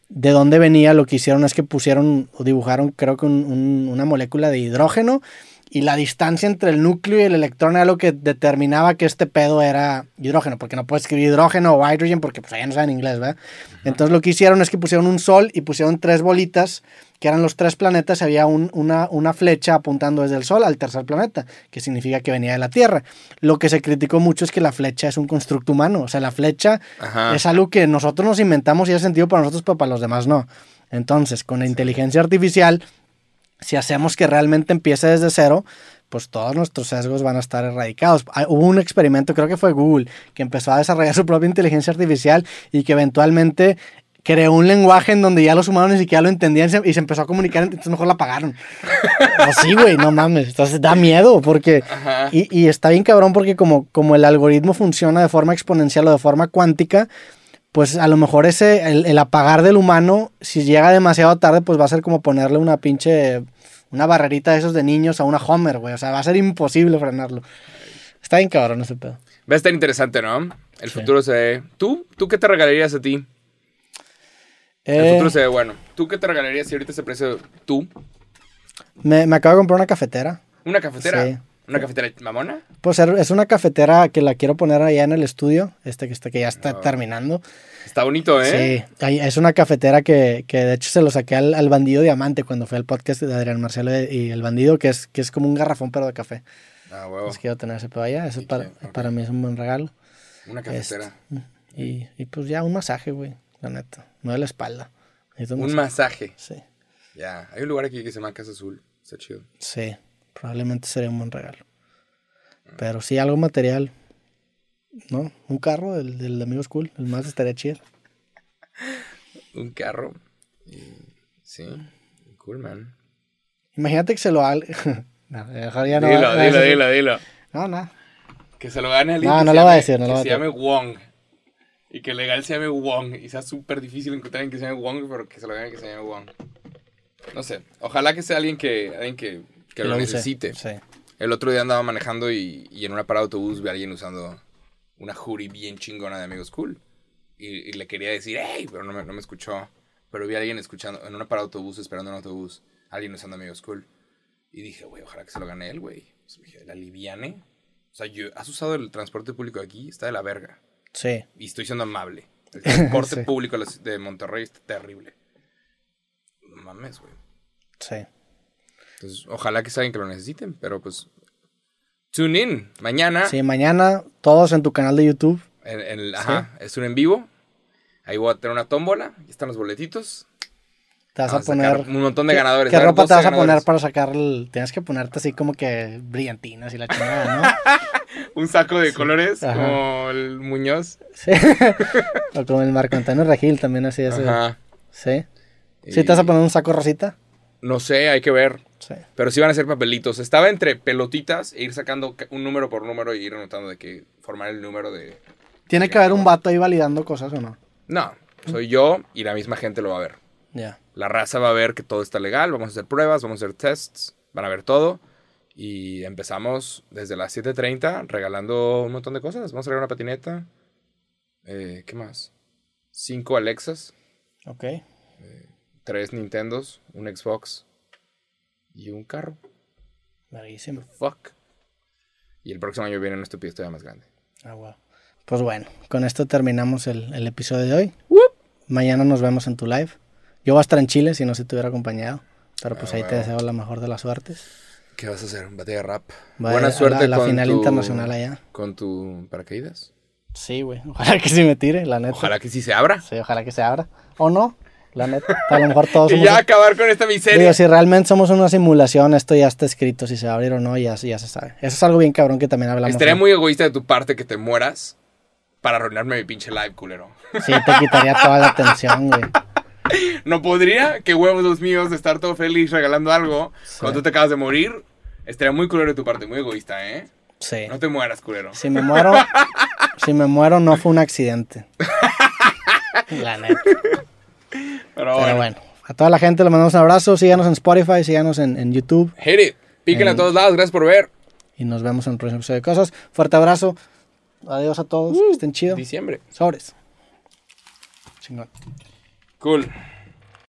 de dónde venía, lo que hicieron es que pusieron o dibujaron creo que un- un- una molécula de hidrógeno y la distancia entre el núcleo y el electrón era lo que determinaba que este pedo era hidrógeno, porque no puedes escribir hidrógeno o hydrogen porque pues allá no saben inglés, ¿verdad? Entonces lo que hicieron es que pusieron un sol y pusieron tres bolitas, que eran los tres planetas, y había un- una, una flecha apuntando desde el sol al tercer planeta, que significa que venía de la Tierra. Lo que se criticó mucho es que la flecha es un constructo humano, o sea, la flecha Ajá. es algo que nosotros nos inventamos y es sentido para nosotros, pero para los demás no. Entonces, con la inteligencia artificial, si hacemos que realmente empiece desde cero, pues todos nuestros sesgos van a estar erradicados. Ah, Hubo un experimento, creo que fue Google, que empezó a desarrollar su propia inteligencia artificial y que eventualmente creó un lenguaje en donde ya los humanos ni siquiera lo entendían y se- empezó a comunicar, entonces mejor la apagaron. Pues sí, güey, no mames. Entonces da miedo porque... Y, y está bien cabrón porque como, como el algoritmo funciona de forma exponencial o de forma cuántica, pues a lo mejor ese, el, el apagar del humano, si llega demasiado tarde, pues va a ser como ponerle una pinche, una barrerita de esos de niños a una Homer, güey. O sea, va a ser imposible frenarlo. Está bien cabrón ese pedo. Va a estar interesante, ¿no? El Sí. futuro se ve... ¿Tú? ¿Tú qué te regalarías a ti? El Eh, futuro se ve bueno. ¿Tú qué te regalarías si ahorita se precio tú? me, me acabo de comprar una cafetera. ¿Una cafetera? Sí. ¿Una cafetera mamona? Pues er- es una cafetera que la quiero poner allá en el estudio, este que, está, que ya está No. terminando. Está bonito, ¿eh? Sí, es una cafetera que, que de hecho se lo saqué al, al bandido diamante cuando fue al podcast de Adrián Marcelo y el bandido, que es, que es como un garrafón pero de café. Ah, huevo. Pues quiero tener ese pedo allá, eso para, para mí es un buen regalo. Una cafetera. Y, y pues ya un masaje, güey, la neta, no de la espalda. Un masaje. Sí, Ya. Hay un lugar aquí que se llama Casa Azul. Está chido. sí, probablemente sería un buen regalo. Pero sí, algo material, ¿no? Un carro del, del amigo School, el más estaría chido. Un carro. Y... Sí. Cool, man. Imagínate que se lo... al- no, mejor ya no dilo, va- dilo, dilo, dilo. No, no. Que se lo gane alguien No, que no se lo va a decir, no lo que va a se decir. llame Wong. Y que legal se llame Wong. Y sea súper difícil encontrar alguien que se llame Wong, pero que se lo gane que se llame Wong. No sé. Ojalá que sea alguien que, alguien que, que lo, necesite. Sí. El otro día andaba manejando y, y en una parada de autobús vi a alguien usando una hoodie bien chingona de Amigos Cool. Y, y le quería decir, hey, pero no me, no me escuchó. Pero vi a alguien escuchando, en una parada de autobús, esperando un autobús, alguien usando Amigos Cool. Y dije, güey, ojalá que se lo gane él, güey. Pues me dije, la liviane. O sea, yo, ¿has usado el transporte público aquí? Está de la verga. Sí. Y estoy siendo amable. El transporte Sí. público de Monterrey está terrible. No mames, güey. Sí. Entonces, ojalá que alguien que lo necesiten, pero pues. Tune in. Mañana. Sí, mañana todos en tu canal de YouTube. En, en el- ajá, es un en vivo. Ahí voy a tener una tómbola. Ahí están los boletitos. Te vas Vamos a poner. un montón de ¿Qué- ganadores. ¿Qué ropa te 12 vas a poner para sacar el... Tienes que ponerte así como que brillantinas y la chingada, Un saco de colores Ajá. como el Muñoz. ¿no? Sí. o como el Marco Antonio Regil también así ese. Ajá. Sí. ¿Sí te vas a poner un saco rosita? No sé, hay que ver. Sí. Pero sí van a ser papelitos. Estaba entre pelotitas e ir sacando ca- un número por número y ir anotando de que formar el número de. Tiene que haber un vato ahí validando cosas o no. No, soy yo y la misma gente lo va a ver. Ya. La raza va a ver que todo está legal, vamos a hacer pruebas, vamos a hacer tests, van a ver todo. Y empezamos desde las 7.30 regalando un montón de cosas. Vamos a regalar una patineta. Eh, ¿Qué más? Cinco Alexas, Ok. Tres Nintendos, un Xbox y un carro. Buenísimo. Fuck. Y el próximo año viene un estúpido todavía más grande. Ah, wow. Pues bueno, con esto terminamos el, el episodio de hoy. Mañana nos vemos en tu live. Yo voy a estar en Chile si no se te hubiera acompañado. Pero pues Ah, ahí te deseo la mejor de las suertes. ¿Qué vas a hacer? ¿Batalla de rap? Buena a- a suerte la, la con final tu- internacional allá. ¿Con tu paracaídas? Sí, güey. Ojalá que sí me tire, la neta. Ojalá que sí se abra. Sí, ojalá que se abra. O no, la neta. A lo mejor todos Y somos... ya acabar con esta miseria. Digo, si realmente somos una simulación, esto ya está escrito. Si se va a abrir o no, ya, ya se sabe. Eso es algo bien cabrón que también hablamos. Estaría muy egoísta de tu parte que te mueras para arruinarme mi pinche live, culero. Sí, te quitaría toda la atención, güey. No podría, qué huevos los míos de estar todo feliz regalando algo cuando tú te acabas de morir. Estaría muy culero de tu parte, muy egoísta, ¿eh? Sí. No te mueras, culero. Si me muero, si me muero no fue un accidente. La neta. Pero Pero bueno. a toda la gente le mandamos un abrazo. Síganos en Spotify, síganos en, en YouTube. Hit it. Piquen a todos lados, gracias por ver. Y nos vemos en el próximo episodio de Cosas. Fuerte abrazo. Adiós a todos. que estén chido. Diciembre. Sobres. Chingón. Cool.